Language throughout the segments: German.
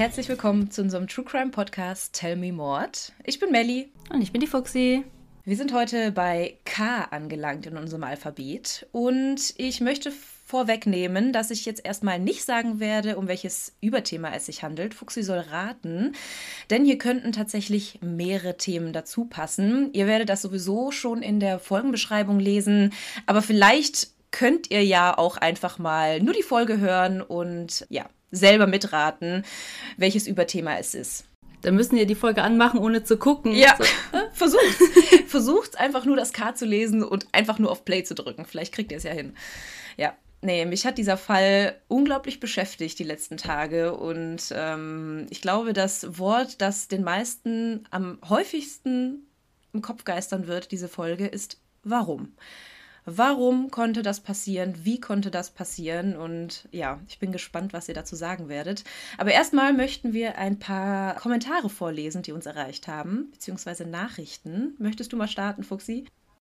Herzlich willkommen zu unserem True Crime Podcast Tell Me Mord. Ich bin Melli. Und ich bin die Fuxi. Wir sind heute bei K angelangt in unserem Alphabet und ich möchte vorwegnehmen, dass ich jetzt erstmal nicht sagen werde, um welches Überthema es sich handelt. Fuxi soll raten, denn hier könnten tatsächlich mehrere Themen dazu passen. Ihr werdet das sowieso schon in der Folgenbeschreibung lesen, aber vielleicht könnt ihr ja auch einfach mal nur die Folge hören und ja, selber mitraten, welches Überthema es ist. Dann müssen wir die Folge anmachen, ohne zu gucken. Ja, so. versucht. versucht einfach nur das K zu lesen und einfach nur auf Play zu drücken. Vielleicht kriegt ihr es ja hin. Ja, nee, mich hat dieser Fall unglaublich beschäftigt die letzten Tage. Und ähm, ich glaube, das Wort, das den meisten am häufigsten im Kopf geistern wird, diese Folge, ist warum. Warum konnte das passieren? Wie konnte das passieren? Und ja, ich bin gespannt, was ihr dazu sagen werdet. Aber erstmal möchten wir ein paar Kommentare vorlesen, die uns erreicht haben, beziehungsweise Nachrichten. Möchtest du mal starten, Fuxi?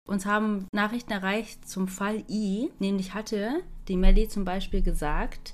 Uns haben Nachrichten erreicht zum Fall I, nämlich hatte die Melli zum Beispiel gesagt,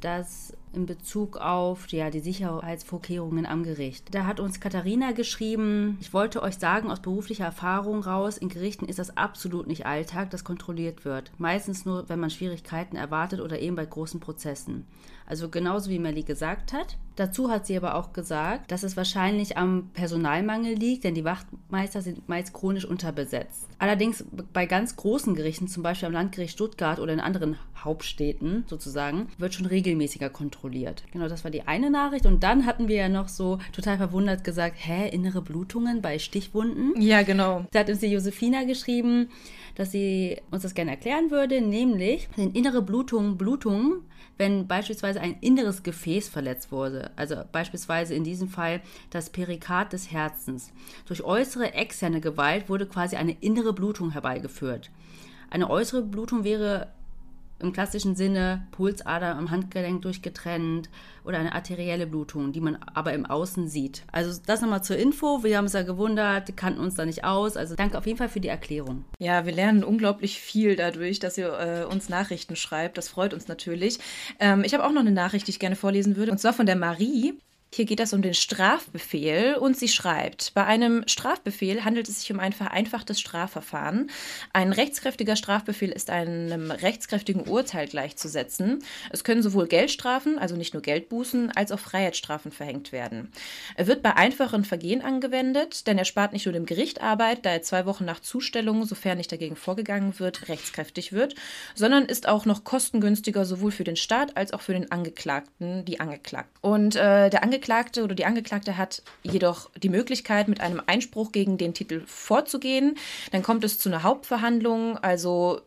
dass in Bezug auf ja, die Sicherheitsvorkehrungen am Gericht. Da hat uns Katharina geschrieben, ich wollte euch sagen, aus beruflicher Erfahrung raus, in Gerichten ist das absolut nicht Alltag, dass kontrolliert wird. Meistens nur, wenn man Schwierigkeiten erwartet oder eben bei großen Prozessen. Also genauso wie Melly gesagt hat. Dazu hat sie aber auch gesagt, dass es wahrscheinlich am Personalmangel liegt, denn die Wachtmeister sind meist chronisch unterbesetzt. Allerdings bei ganz großen Gerichten, zum Beispiel am Landgericht Stuttgart oder in anderen Hauptstädten sozusagen, wird schon regelmäßiger kontrolliert. Genau, das war die eine Nachricht. Und dann hatten wir ja noch so total verwundert gesagt, hä, innere Blutungen bei Stichwunden? Ja, genau. Da hat uns die Josefina geschrieben, dass sie uns das gerne erklären würde, nämlich sind innere Blutungen Blutungen, wenn beispielsweise ein inneres Gefäß verletzt wurde, also beispielsweise in diesem Fall das Perikard des Herzens. Durch äußere externe Gewalt wurde quasi eine innere Blutung herbeigeführt. Eine äußere Blutung wäre im klassischen Sinne Pulsader am Handgelenk durchgetrennt oder eine arterielle Blutung, die man aber im Außen sieht. Also das nochmal zur Info. Wir haben es ja gewundert, kannten uns da nicht aus. Also danke auf jeden Fall für die Erklärung. Ja, wir lernen unglaublich viel dadurch, dass ihr äh, uns Nachrichten schreibt. Das freut uns natürlich. Ähm, ich habe auch noch eine Nachricht, die ich gerne vorlesen würde. Und zwar von der Marie. Hier geht es um den Strafbefehl und sie schreibt, bei einem Strafbefehl handelt es sich um ein vereinfachtes Strafverfahren. Ein rechtskräftiger Strafbefehl ist einem rechtskräftigen Urteil gleichzusetzen. Es können sowohl Geldstrafen, also nicht nur Geldbußen, als auch Freiheitsstrafen verhängt werden. Er wird bei einfachen Vergehen angewendet, denn er spart nicht nur dem Gericht Arbeit, da er zwei Wochen nach Zustellung, sofern nicht dagegen vorgegangen wird, rechtskräftig wird, sondern ist auch noch kostengünstiger sowohl für den Staat als auch für den Angeklagten, die Angeklagten. Und äh, der Angeklagte Angeklagte oder die Angeklagte hat jedoch die Möglichkeit, mit einem Einspruch gegen den Titel vorzugehen. Dann kommt es zu einer Hauptverhandlung, also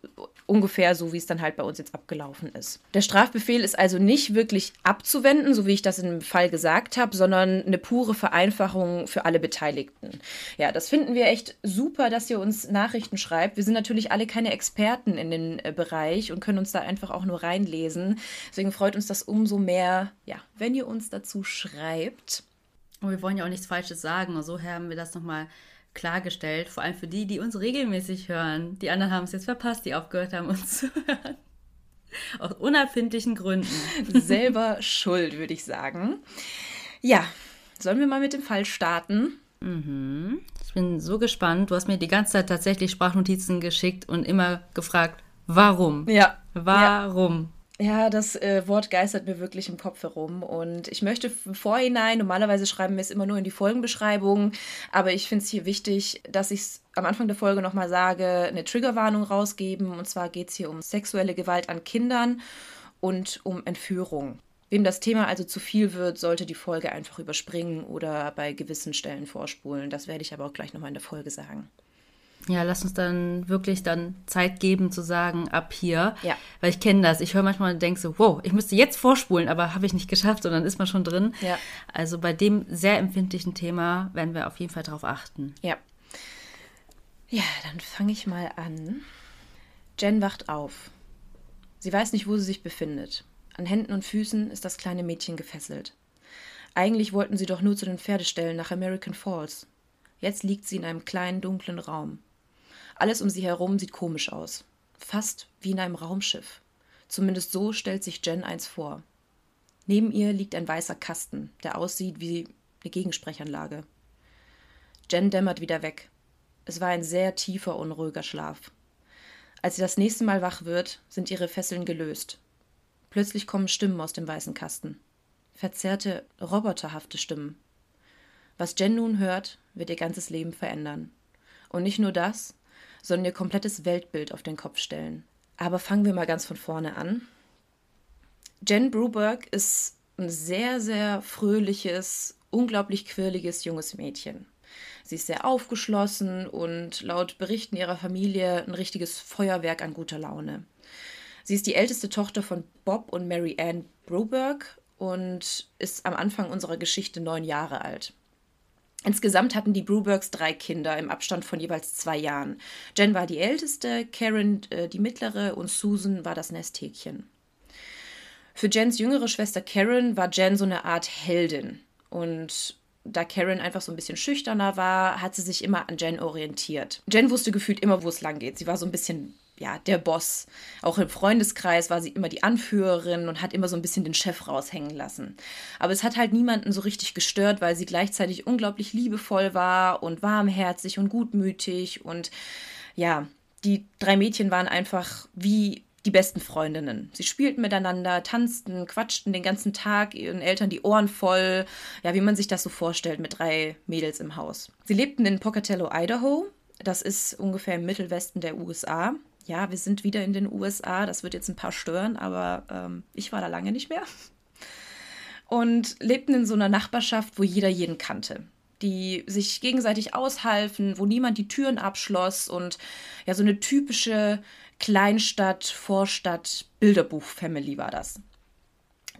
ungefähr so, wie es dann halt bei uns jetzt abgelaufen ist. Der Strafbefehl ist also nicht wirklich abzuwenden, so wie ich das im Fall gesagt habe, sondern eine pure Vereinfachung für alle Beteiligten. Ja, das finden wir echt super, dass ihr uns Nachrichten schreibt. Wir sind natürlich alle keine Experten in den äh, Bereich und können uns da einfach auch nur reinlesen. Deswegen freut uns das umso mehr, ja, wenn ihr uns dazu schreibt. Und wir wollen ja auch nichts Falsches sagen. So haben wir das nochmal klargestellt, vor allem für die, die uns regelmäßig hören. Die anderen haben es jetzt verpasst, die aufgehört haben, uns zu hören. Aus unerfindlichen Gründen. Selber schuld, würde ich sagen. Ja, sollen wir mal mit dem Fall starten? Mhm. Ich bin so gespannt. Du hast mir die ganze Zeit tatsächlich Sprachnotizen geschickt und immer gefragt, warum? Ja. Warum? Ja, das äh, Wort geistert mir wirklich im Kopf herum. Und ich möchte im Vorhinein, normalerweise schreiben wir es immer nur in die Folgenbeschreibung, aber ich finde es hier wichtig, dass ich es am Anfang der Folge nochmal sage, eine Triggerwarnung rausgeben. Und zwar geht es hier um sexuelle Gewalt an Kindern und um Entführung. Wem das Thema also zu viel wird, sollte die Folge einfach überspringen oder bei gewissen Stellen vorspulen. Das werde ich aber auch gleich nochmal in der Folge sagen. Ja, lass uns dann wirklich dann Zeit geben zu sagen, ab hier. Ja. Weil ich kenne das. Ich höre manchmal und denke so, wow, ich müsste jetzt vorspulen, aber habe ich nicht geschafft und dann ist man schon drin. Ja. Also bei dem sehr empfindlichen Thema werden wir auf jeden Fall darauf achten. Ja. Ja, dann fange ich mal an. Jen wacht auf. Sie weiß nicht, wo sie sich befindet. An Händen und Füßen ist das kleine Mädchen gefesselt. Eigentlich wollten sie doch nur zu den Pferdeställen nach American Falls. Jetzt liegt sie in einem kleinen, dunklen Raum. Alles um sie herum sieht komisch aus. Fast wie in einem Raumschiff. Zumindest so stellt sich Jen eins vor. Neben ihr liegt ein weißer Kasten, der aussieht wie eine Gegensprechanlage. Jen dämmert wieder weg. Es war ein sehr tiefer, unruhiger Schlaf. Als sie das nächste Mal wach wird, sind ihre Fesseln gelöst. Plötzlich kommen Stimmen aus dem weißen Kasten. Verzerrte, roboterhafte Stimmen. Was Jen nun hört, wird ihr ganzes Leben verändern. Und nicht nur das, sondern ihr komplettes Weltbild auf den Kopf stellen. Aber fangen wir mal ganz von vorne an. Jen Bruberg ist ein sehr, sehr fröhliches, unglaublich quirliges junges Mädchen. Sie ist sehr aufgeschlossen und laut Berichten ihrer Familie ein richtiges Feuerwerk an guter Laune. Sie ist die älteste Tochter von Bob und Mary Ann Broberg und ist am Anfang unserer Geschichte neun Jahre alt. Insgesamt hatten die Brubergs drei Kinder im Abstand von jeweils zwei Jahren. Jen war die älteste, Karen äh, die mittlere und Susan war das Nesthäkchen. Für Jens jüngere Schwester Karen war Jen so eine Art Heldin. Und da Karen einfach so ein bisschen schüchterner war, hat sie sich immer an Jen orientiert. Jen wusste gefühlt immer, wo es lang geht. Sie war so ein bisschen ja, der Boss. Auch im Freundeskreis war sie immer die Anführerin und hat immer so ein bisschen den Chef raushängen lassen. Aber es hat halt niemanden so richtig gestört, weil sie gleichzeitig unglaublich liebevoll war und warmherzig und gutmütig und ja, die drei Mädchen waren einfach wie die besten Freundinnen. Sie spielten miteinander, tanzten, quatschten den ganzen Tag, ihren Eltern die Ohren voll, ja, wie man sich das so vorstellt mit drei Mädels im Haus. Sie lebten in Pocatello, Idaho. Das ist ungefähr im Mittelwesten der USA. Ja, wir sind wieder in den USA. Das wird jetzt ein paar stören, aber ähm, ich war da lange nicht mehr. Und lebten in so einer Nachbarschaft, wo jeder jeden kannte die sich gegenseitig aushalfen, wo niemand die Türen abschloss und ja, so eine typische Kleinstadt, Vorstadt, Bilderbuch-Family war das.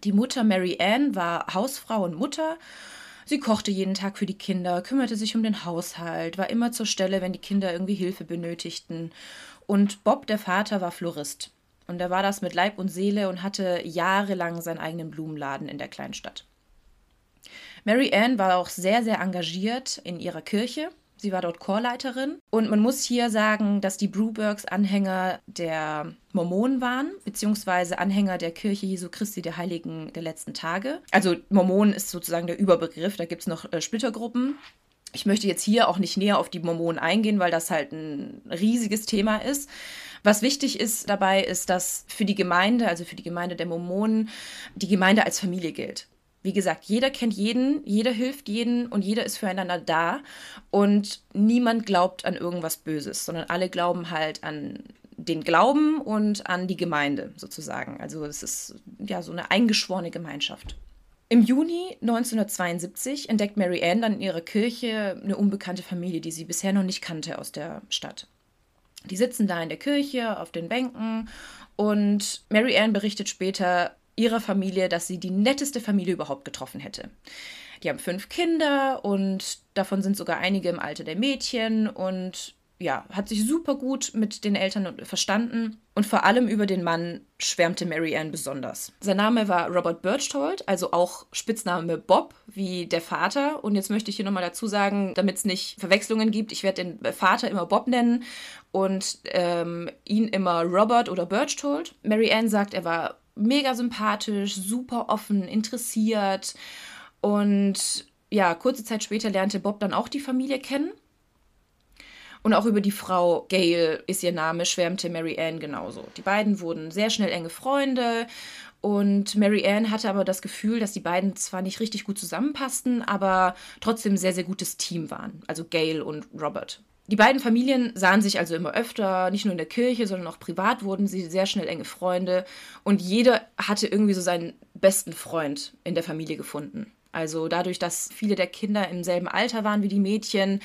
Die Mutter Mary Ann war Hausfrau und Mutter. Sie kochte jeden Tag für die Kinder, kümmerte sich um den Haushalt, war immer zur Stelle, wenn die Kinder irgendwie Hilfe benötigten. Und Bob, der Vater, war Florist. Und er war das mit Leib und Seele und hatte jahrelang seinen eigenen Blumenladen in der Kleinstadt. Mary Ann war auch sehr, sehr engagiert in ihrer Kirche Sie war dort Chorleiterin. Und man muss hier sagen, dass die Brubergs Anhänger der Mormonen waren, beziehungsweise Anhänger der Kirche Jesu Christi der Heiligen der letzten Tage. Also Mormonen ist sozusagen der Überbegriff, da gibt es noch äh, Splittergruppen. Ich möchte jetzt hier auch nicht näher auf die Mormonen eingehen, weil das halt ein riesiges Thema ist. Was wichtig ist dabei, ist, dass für die Gemeinde, also für die Gemeinde der Mormonen, die Gemeinde als Familie gilt. Wie gesagt, jeder kennt jeden, jeder hilft jeden und jeder ist füreinander da und niemand glaubt an irgendwas Böses, sondern alle glauben halt an den Glauben und an die Gemeinde sozusagen. Also es ist ja so eine eingeschworene Gemeinschaft. Im Juni 1972 entdeckt Mary Ann dann in ihrer Kirche eine unbekannte Familie, die sie bisher noch nicht kannte aus der Stadt. Die sitzen da in der Kirche auf den Bänken und Mary Ann berichtet später, ihrer Familie, dass sie die netteste Familie überhaupt getroffen hätte. Die haben fünf Kinder und davon sind sogar einige im Alter der Mädchen und ja, hat sich super gut mit den Eltern verstanden und vor allem über den Mann schwärmte Mary Ann besonders. Sein Name war Robert Birchtold, also auch Spitzname Bob, wie der Vater. Und jetzt möchte ich hier nochmal dazu sagen, damit es nicht Verwechslungen gibt, ich werde den Vater immer Bob nennen und ähm, ihn immer Robert oder Birchtold. Mary Ann sagt, er war mega sympathisch, super offen, interessiert. Und ja, kurze Zeit später lernte Bob dann auch die Familie kennen. Und auch über die Frau Gail ist ihr Name, schwärmte Mary Ann genauso. Die beiden wurden sehr schnell enge Freunde und Mary Ann hatte aber das Gefühl, dass die beiden zwar nicht richtig gut zusammenpassten, aber trotzdem sehr, sehr gutes Team waren. Also Gail und Robert. Die beiden Familien sahen sich also immer öfter, nicht nur in der Kirche, sondern auch privat wurden sie sehr schnell enge Freunde und jeder hatte irgendwie so seinen besten Freund in der Familie gefunden. Also dadurch, dass viele der Kinder im selben Alter waren wie die Mädchen,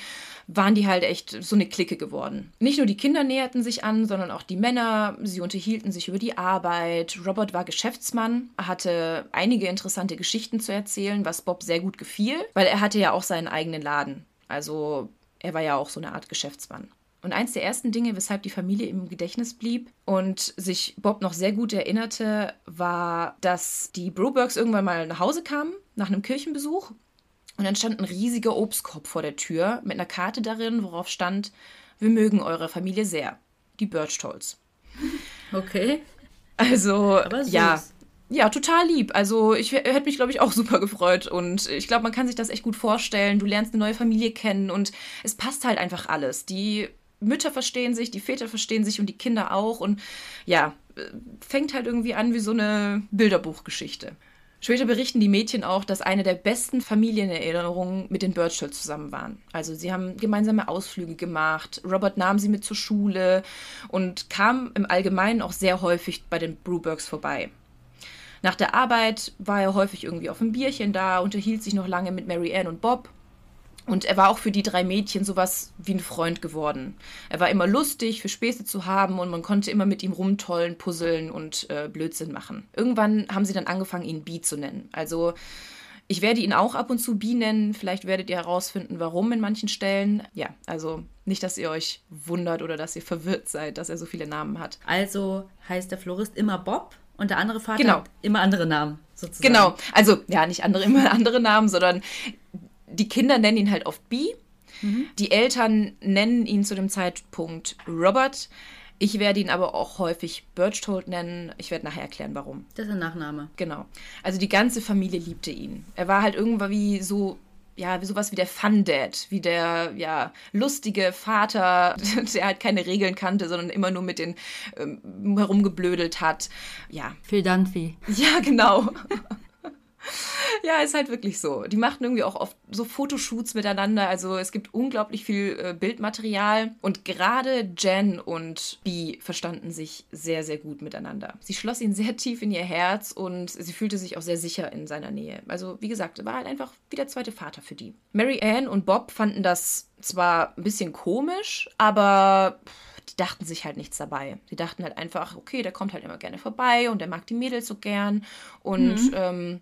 waren die halt echt so eine Clique geworden. Nicht nur die Kinder näherten sich an, sondern auch die Männer. Sie unterhielten sich über die Arbeit. Robert war Geschäftsmann, hatte einige interessante Geschichten zu erzählen, was Bob sehr gut gefiel, weil er hatte ja auch seinen eigenen Laden. Also er war ja auch so eine Art Geschäftsmann. Und eins der ersten Dinge, weshalb die Familie im Gedächtnis blieb und sich Bob noch sehr gut erinnerte, war, dass die Brobergs irgendwann mal nach Hause kamen, nach einem Kirchenbesuch. Und dann stand ein riesiger Obstkorb vor der Tür mit einer Karte darin, worauf stand, wir mögen eure Familie sehr. Die Birchtolls. Okay. Also, ja, Ja, total lieb. Also ich hätte mich, glaube ich, auch super gefreut. Und ich glaube, man kann sich das echt gut vorstellen. Du lernst eine neue Familie kennen und es passt halt einfach alles. Die Mütter verstehen sich, die Väter verstehen sich und die Kinder auch. Und ja, fängt halt irgendwie an wie so eine Bilderbuchgeschichte. Später berichten die Mädchen auch, dass eine der besten Familienerinnerungen mit den Birchall zusammen waren. Also sie haben gemeinsame Ausflüge gemacht, Robert nahm sie mit zur Schule und kam im Allgemeinen auch sehr häufig bei den Brubergs vorbei. Nach der Arbeit war er häufig irgendwie auf ein Bierchen da, unterhielt sich noch lange mit Mary Ann und Bob und er war auch für die drei Mädchen sowas wie ein Freund geworden. Er war immer lustig, für Späße zu haben und man konnte immer mit ihm rumtollen, puzzeln und äh, Blödsinn machen. Irgendwann haben sie dann angefangen, ihn Bee zu nennen. Also ich werde ihn auch ab und zu Bee nennen. Vielleicht werdet ihr herausfinden, warum in manchen Stellen. Ja, also nicht, dass ihr euch wundert oder dass ihr verwirrt seid, dass er so viele Namen hat. Also heißt der Florist immer Bob und der andere Vater genau. hat immer andere Namen. Sozusagen. Genau, also ja, nicht andere immer andere Namen, sondern die Kinder nennen ihn halt oft B. Mhm. Die Eltern nennen ihn zu dem Zeitpunkt Robert. Ich werde ihn aber auch häufig Birchtold nennen. Ich werde nachher erklären, warum. Das ist ein Nachname. Genau. Also die ganze Familie liebte ihn. Er war halt irgendwann wie so ja, wie sowas wie der Fun Dad, wie der, ja, lustige Vater, der halt keine Regeln kannte, sondern immer nur mit den ähm, herumgeblödelt hat. Ja. Phil Dunphy. Ja, genau. Ja, ist halt wirklich so. Die machten irgendwie auch oft so Fotoshoots miteinander. Also es gibt unglaublich viel äh, Bildmaterial. Und gerade Jen und Bee verstanden sich sehr, sehr gut miteinander. Sie schloss ihn sehr tief in ihr Herz und sie fühlte sich auch sehr sicher in seiner Nähe. Also wie gesagt, war halt einfach wie der zweite Vater für die. Mary Ann und Bob fanden das zwar ein bisschen komisch, aber die dachten sich halt nichts dabei. Sie dachten halt einfach, okay, der kommt halt immer gerne vorbei und der mag die Mädels so gern. Und mhm. ähm,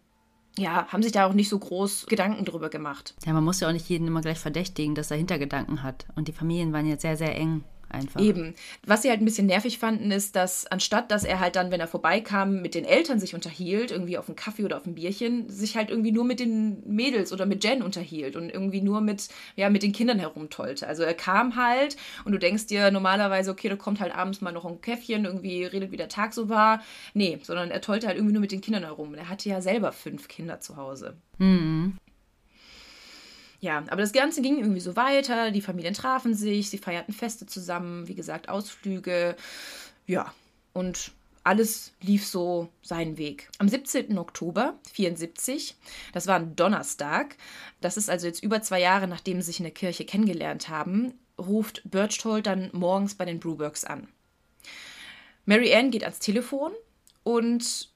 ja, haben sich da auch nicht so groß Gedanken drüber gemacht. Ja, man muss ja auch nicht jeden immer gleich verdächtigen, dass er Hintergedanken hat. Und die Familien waren jetzt sehr, sehr eng einfach. Eben. Was sie halt ein bisschen nervig fanden, ist, dass anstatt, dass er halt dann, wenn er vorbeikam, mit den Eltern sich unterhielt, irgendwie auf einen Kaffee oder auf ein Bierchen, sich halt irgendwie nur mit den Mädels oder mit Jen unterhielt und irgendwie nur mit, ja, mit den Kindern herumtollte. Also er kam halt und du denkst dir normalerweise, okay, da kommt halt abends mal noch ein Käffchen, irgendwie redet, wie der Tag so war. Nee, sondern er tollte halt irgendwie nur mit den Kindern herum. Und er hatte ja selber fünf Kinder zu Hause. Mhm. Ja, aber das Ganze ging irgendwie so weiter. Die Familien trafen sich, sie feierten Feste zusammen, wie gesagt, Ausflüge. Ja, und alles lief so seinen Weg. Am 17. Oktober 74, das war ein Donnerstag, das ist also jetzt über zwei Jahre, nachdem sie sich in der Kirche kennengelernt haben, ruft Birchtold dann morgens bei den Brubergs an. Mary Ann geht ans Telefon und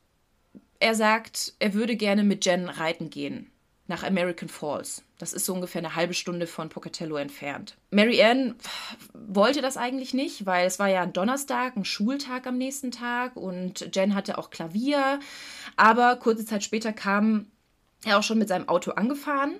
er sagt, er würde gerne mit Jen reiten gehen nach American Falls. Das ist so ungefähr eine halbe Stunde von Pocatello entfernt. Mary Ann wollte das eigentlich nicht, weil es war ja ein Donnerstag, ein Schultag am nächsten Tag und Jen hatte auch Klavier. Aber kurze Zeit später kam er auch schon mit seinem Auto angefahren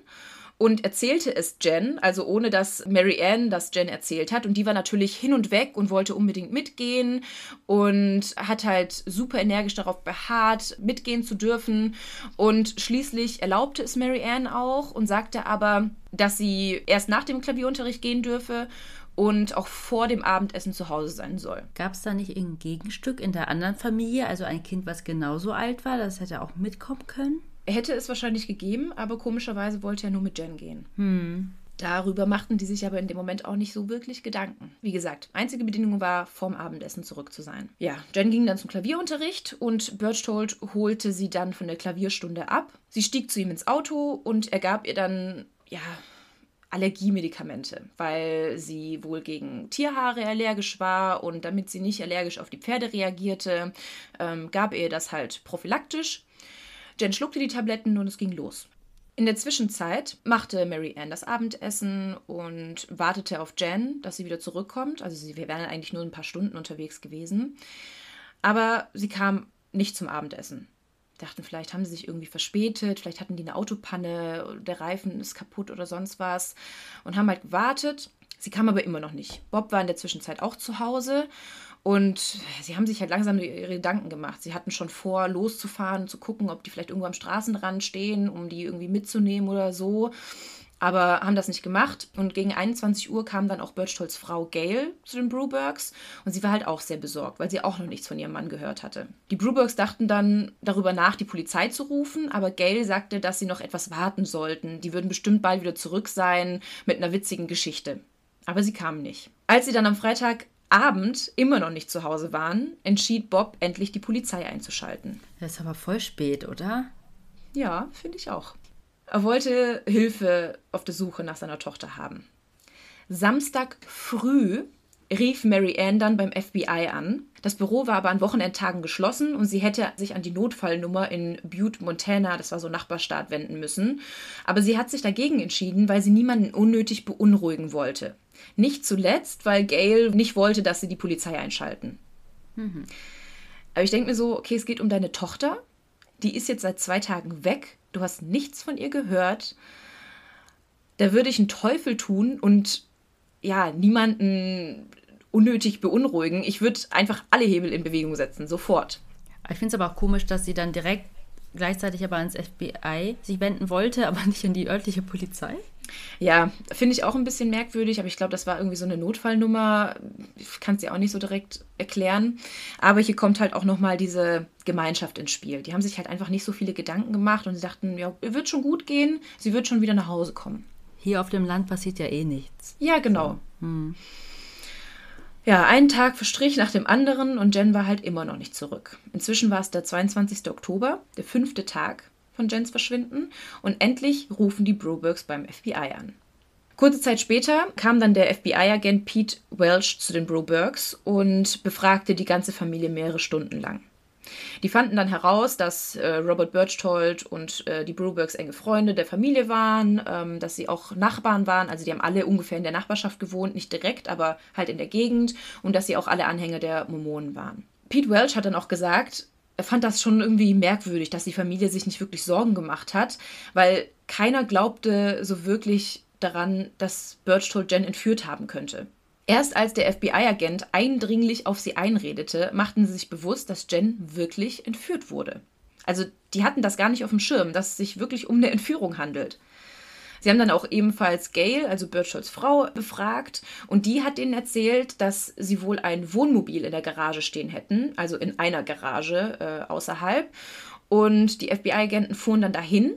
und erzählte es Jen, also ohne dass Mary Ann das Jen erzählt hat. Und die war natürlich hin und weg und wollte unbedingt mitgehen und hat halt super energisch darauf beharrt, mitgehen zu dürfen. Und schließlich erlaubte es Mary Ann auch und sagte aber, dass sie erst nach dem Klavierunterricht gehen dürfe und auch vor dem Abendessen zu Hause sein soll. Gab es da nicht irgendein Gegenstück in der anderen Familie, also ein Kind, was genauso alt war, das hätte auch mitkommen können? Hätte es wahrscheinlich gegeben, aber komischerweise wollte er nur mit Jen gehen. Hm. Darüber machten die sich aber in dem Moment auch nicht so wirklich Gedanken. Wie gesagt, einzige Bedingung war, vorm Abendessen zurück zu sein. Ja, Jen ging dann zum Klavierunterricht und Birchtold holte sie dann von der Klavierstunde ab. Sie stieg zu ihm ins Auto und er gab ihr dann, ja, Allergiemedikamente, weil sie wohl gegen Tierhaare allergisch war und damit sie nicht allergisch auf die Pferde reagierte, ähm, gab er ihr das halt prophylaktisch Jen schluckte die Tabletten und es ging los. In der Zwischenzeit machte Mary Ann das Abendessen und wartete auf Jen, dass sie wieder zurückkommt. Also sie wären eigentlich nur ein paar Stunden unterwegs gewesen. Aber sie kam nicht zum Abendessen. Dachten, vielleicht haben sie sich irgendwie verspätet, vielleicht hatten die eine Autopanne, der Reifen ist kaputt oder sonst was. Und haben halt gewartet. Sie kam aber immer noch nicht. Bob war in der Zwischenzeit auch zu Hause und sie haben sich halt langsam ihre Gedanken gemacht. Sie hatten schon vor, loszufahren, zu gucken, ob die vielleicht irgendwo am Straßenrand stehen, um die irgendwie mitzunehmen oder so. aber haben das nicht gemacht. Und gegen 21 Uhr kam dann auch Birchtolds Frau Gail zu den Brubergs und sie war halt auch sehr besorgt, weil sie auch noch nichts von ihrem Mann gehört hatte. Die Brubergs dachten dann darüber nach, die Polizei zu rufen, aber Gail sagte, dass sie noch etwas warten sollten. Die würden bestimmt bald wieder zurück sein mit einer witzigen Geschichte. Aber sie kamen nicht. Als sie dann am Freitagabend immer noch nicht zu Hause waren, entschied Bob endlich die Polizei einzuschalten. Das ist aber voll spät, oder? Ja, finde ich auch. Er wollte Hilfe auf der Suche nach seiner Tochter haben. Samstag früh rief Mary Ann dann beim FBI an. Das Büro war aber an Wochenendtagen geschlossen und sie hätte sich an die Notfallnummer in Butte, Montana, das war so Nachbarstaat, wenden müssen. Aber sie hat sich dagegen entschieden, weil sie niemanden unnötig beunruhigen wollte. Nicht zuletzt, weil Gail nicht wollte, dass sie die Polizei einschalten. Mhm. Aber ich denke mir so, okay, es geht um deine Tochter. Die ist jetzt seit zwei Tagen weg du hast nichts von ihr gehört, da würde ich einen Teufel tun und ja, niemanden unnötig beunruhigen. Ich würde einfach alle Hebel in Bewegung setzen, sofort. Ich finde es aber auch komisch, dass sie dann direkt gleichzeitig aber ans FBI sich wenden wollte, aber nicht an die örtliche Polizei. Ja, finde ich auch ein bisschen merkwürdig, aber ich glaube, das war irgendwie so eine Notfallnummer. Ich kann es dir auch nicht so direkt erklären. Aber hier kommt halt auch nochmal diese Gemeinschaft ins Spiel. Die haben sich halt einfach nicht so viele Gedanken gemacht und sie dachten, ja, wird schon gut gehen, sie wird schon wieder nach Hause kommen. Hier auf dem Land passiert ja eh nichts. Ja, genau. So. Hm. Ja, ein Tag verstrich nach dem anderen und Jen war halt immer noch nicht zurück. Inzwischen war es der 22. Oktober, der fünfte Tag von Jens Verschwinden und endlich rufen die Brobergs beim FBI an. Kurze Zeit später kam dann der FBI-Agent Pete Welch zu den Brobergs und befragte die ganze Familie mehrere Stunden lang. Die fanden dann heraus, dass äh, Robert Birchtold und äh, die Brobergs enge Freunde der Familie waren, ähm, dass sie auch Nachbarn waren, also die haben alle ungefähr in der Nachbarschaft gewohnt, nicht direkt, aber halt in der Gegend und dass sie auch alle Anhänger der Mormonen waren. Pete Welch hat dann auch gesagt, er fand das schon irgendwie merkwürdig, dass die Familie sich nicht wirklich Sorgen gemacht hat, weil keiner glaubte so wirklich daran, dass Birchtold Jen entführt haben könnte. Erst als der FBI-Agent eindringlich auf sie einredete, machten sie sich bewusst, dass Jen wirklich entführt wurde. Also die hatten das gar nicht auf dem Schirm, dass es sich wirklich um eine Entführung handelt. Sie haben dann auch ebenfalls Gail, also Bircholds Frau, befragt und die hat denen erzählt, dass sie wohl ein Wohnmobil in der Garage stehen hätten, also in einer Garage äh, außerhalb. Und die FBI-Agenten fuhren dann dahin.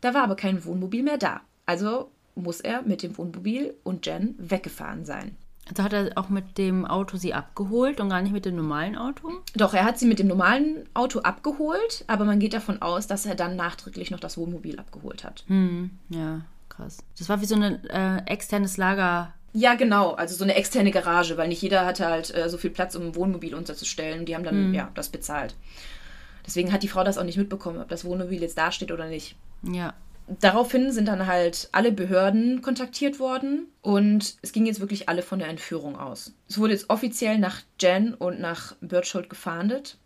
Da war aber kein Wohnmobil mehr da. Also muss er mit dem Wohnmobil und Jen weggefahren sein. Also hat er auch mit dem Auto sie abgeholt und gar nicht mit dem normalen Auto? Doch, er hat sie mit dem normalen Auto abgeholt, aber man geht davon aus, dass er dann nachträglich noch das Wohnmobil abgeholt hat. Hm, ja, krass. Das war wie so ein äh, externes Lager. Ja, genau, also so eine externe Garage, weil nicht jeder hatte halt äh, so viel Platz, um ein Wohnmobil unterzustellen. Die haben dann hm. ja das bezahlt. Deswegen hat die Frau das auch nicht mitbekommen, ob das Wohnmobil jetzt dasteht oder nicht. Ja, Daraufhin sind dann halt alle Behörden kontaktiert worden und es ging jetzt wirklich alle von der Entführung aus. Es wurde jetzt offiziell nach Jen und nach Birchold gefahndet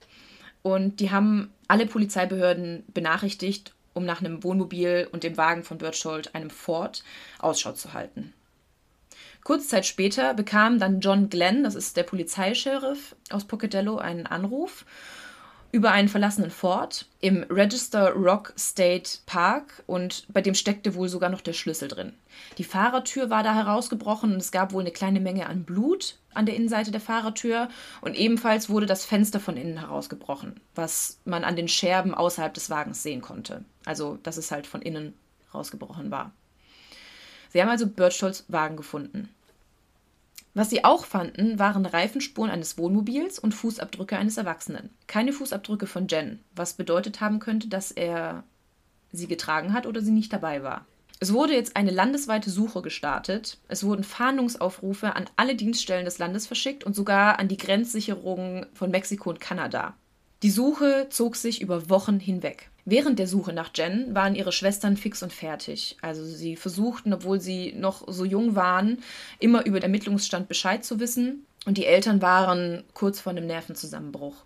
und die haben alle Polizeibehörden benachrichtigt, um nach einem Wohnmobil und dem Wagen von Birchold, einem Ford, Ausschau zu halten. Kurze Zeit später bekam dann John Glenn, das ist der Polizeischeriff aus Pocatello, einen Anruf über einen verlassenen Fort im Register Rock State Park und bei dem steckte wohl sogar noch der Schlüssel drin. Die Fahrertür war da herausgebrochen und es gab wohl eine kleine Menge an Blut an der Innenseite der Fahrertür und ebenfalls wurde das Fenster von innen herausgebrochen, was man an den Scherben außerhalb des Wagens sehen konnte. Also, dass es halt von innen rausgebrochen war. Sie haben also Birchtolds Wagen gefunden. Was sie auch fanden, waren Reifenspuren eines Wohnmobils und Fußabdrücke eines Erwachsenen. Keine Fußabdrücke von Jen, was bedeutet haben könnte, dass er sie getragen hat oder sie nicht dabei war. Es wurde jetzt eine landesweite Suche gestartet. Es wurden Fahndungsaufrufe an alle Dienststellen des Landes verschickt und sogar an die Grenzsicherungen von Mexiko und Kanada. Die Suche zog sich über Wochen hinweg. Während der Suche nach Jen waren ihre Schwestern fix und fertig. Also sie versuchten, obwohl sie noch so jung waren, immer über den Ermittlungsstand Bescheid zu wissen. Und die Eltern waren kurz vor einem Nervenzusammenbruch.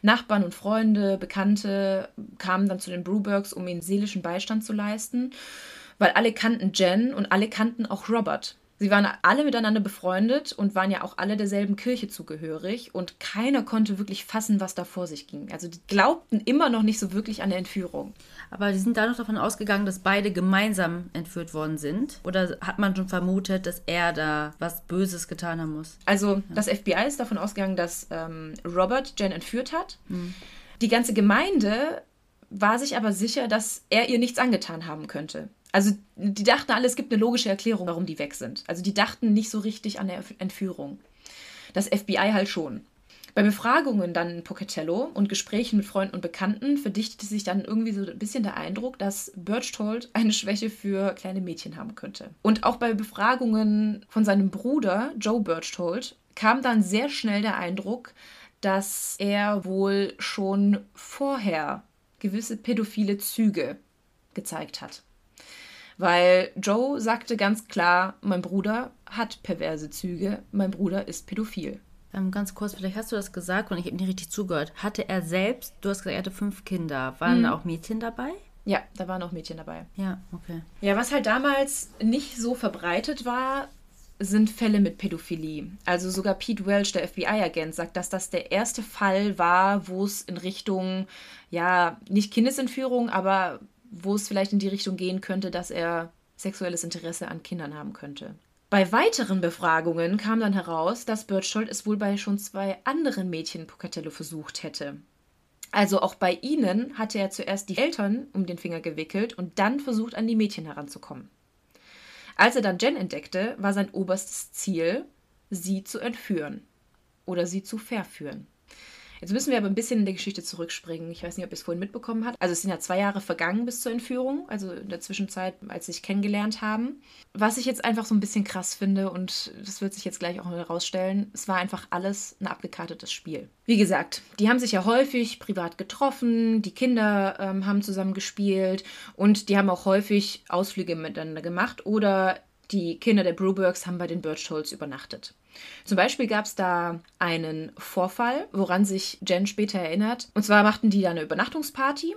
Nachbarn und Freunde, Bekannte kamen dann zu den Brubergs, um ihnen seelischen Beistand zu leisten, weil alle kannten Jen und alle kannten auch Robert. Sie waren alle miteinander befreundet und waren ja auch alle derselben Kirche zugehörig und keiner konnte wirklich fassen, was da vor sich ging. Also die glaubten immer noch nicht so wirklich an eine Entführung. Aber die sind da noch davon ausgegangen, dass beide gemeinsam entführt worden sind? Oder hat man schon vermutet, dass er da was Böses getan haben muss? Also ja. das FBI ist davon ausgegangen, dass ähm, Robert Jen entführt hat. Hm. Die ganze Gemeinde war sich aber sicher, dass er ihr nichts angetan haben könnte. Also die dachten alle, es gibt eine logische Erklärung, warum die weg sind. Also die dachten nicht so richtig an der Entführung. Das FBI halt schon. Bei Befragungen dann in Pocatello und Gesprächen mit Freunden und Bekannten verdichtete sich dann irgendwie so ein bisschen der Eindruck, dass Berchtold eine Schwäche für kleine Mädchen haben könnte. Und auch bei Befragungen von seinem Bruder Joe Berchtold kam dann sehr schnell der Eindruck, dass er wohl schon vorher gewisse pädophile Züge gezeigt hat. Weil Joe sagte ganz klar, mein Bruder hat perverse Züge, mein Bruder ist pädophil. Ähm, ganz kurz, vielleicht hast du das gesagt und ich habe nicht richtig zugehört. Hatte er selbst, du hast gesagt, er hatte fünf Kinder. Waren mhm. auch Mädchen dabei? Ja, da waren auch Mädchen dabei. Ja, okay. Ja, was halt damals nicht so verbreitet war, sind Fälle mit Pädophilie. Also sogar Pete Welch, der FBI-Agent, sagt, dass das der erste Fall war, wo es in Richtung, ja, nicht Kindesentführung, aber wo es vielleicht in die Richtung gehen könnte, dass er sexuelles Interesse an Kindern haben könnte. Bei weiteren Befragungen kam dann heraus, dass Berthold es wohl bei schon zwei anderen Mädchen Pocatello versucht hätte. Also auch bei ihnen hatte er zuerst die Eltern um den Finger gewickelt und dann versucht, an die Mädchen heranzukommen. Als er dann Jen entdeckte, war sein oberstes Ziel, sie zu entführen oder sie zu verführen. Jetzt müssen wir aber ein bisschen in der Geschichte zurückspringen. Ich weiß nicht, ob ihr es vorhin mitbekommen habt. Also es sind ja zwei Jahre vergangen bis zur Entführung, also in der Zwischenzeit, als sie sich kennengelernt haben. Was ich jetzt einfach so ein bisschen krass finde, und das wird sich jetzt gleich auch herausstellen, es war einfach alles ein abgekartetes Spiel. Wie gesagt, die haben sich ja häufig privat getroffen, die Kinder ähm, haben zusammen gespielt und die haben auch häufig Ausflüge miteinander gemacht oder die Kinder der Brubergs haben bei den Birchholz übernachtet. Zum Beispiel gab es da einen Vorfall, woran sich Jen später erinnert. Und zwar machten die da eine Übernachtungsparty.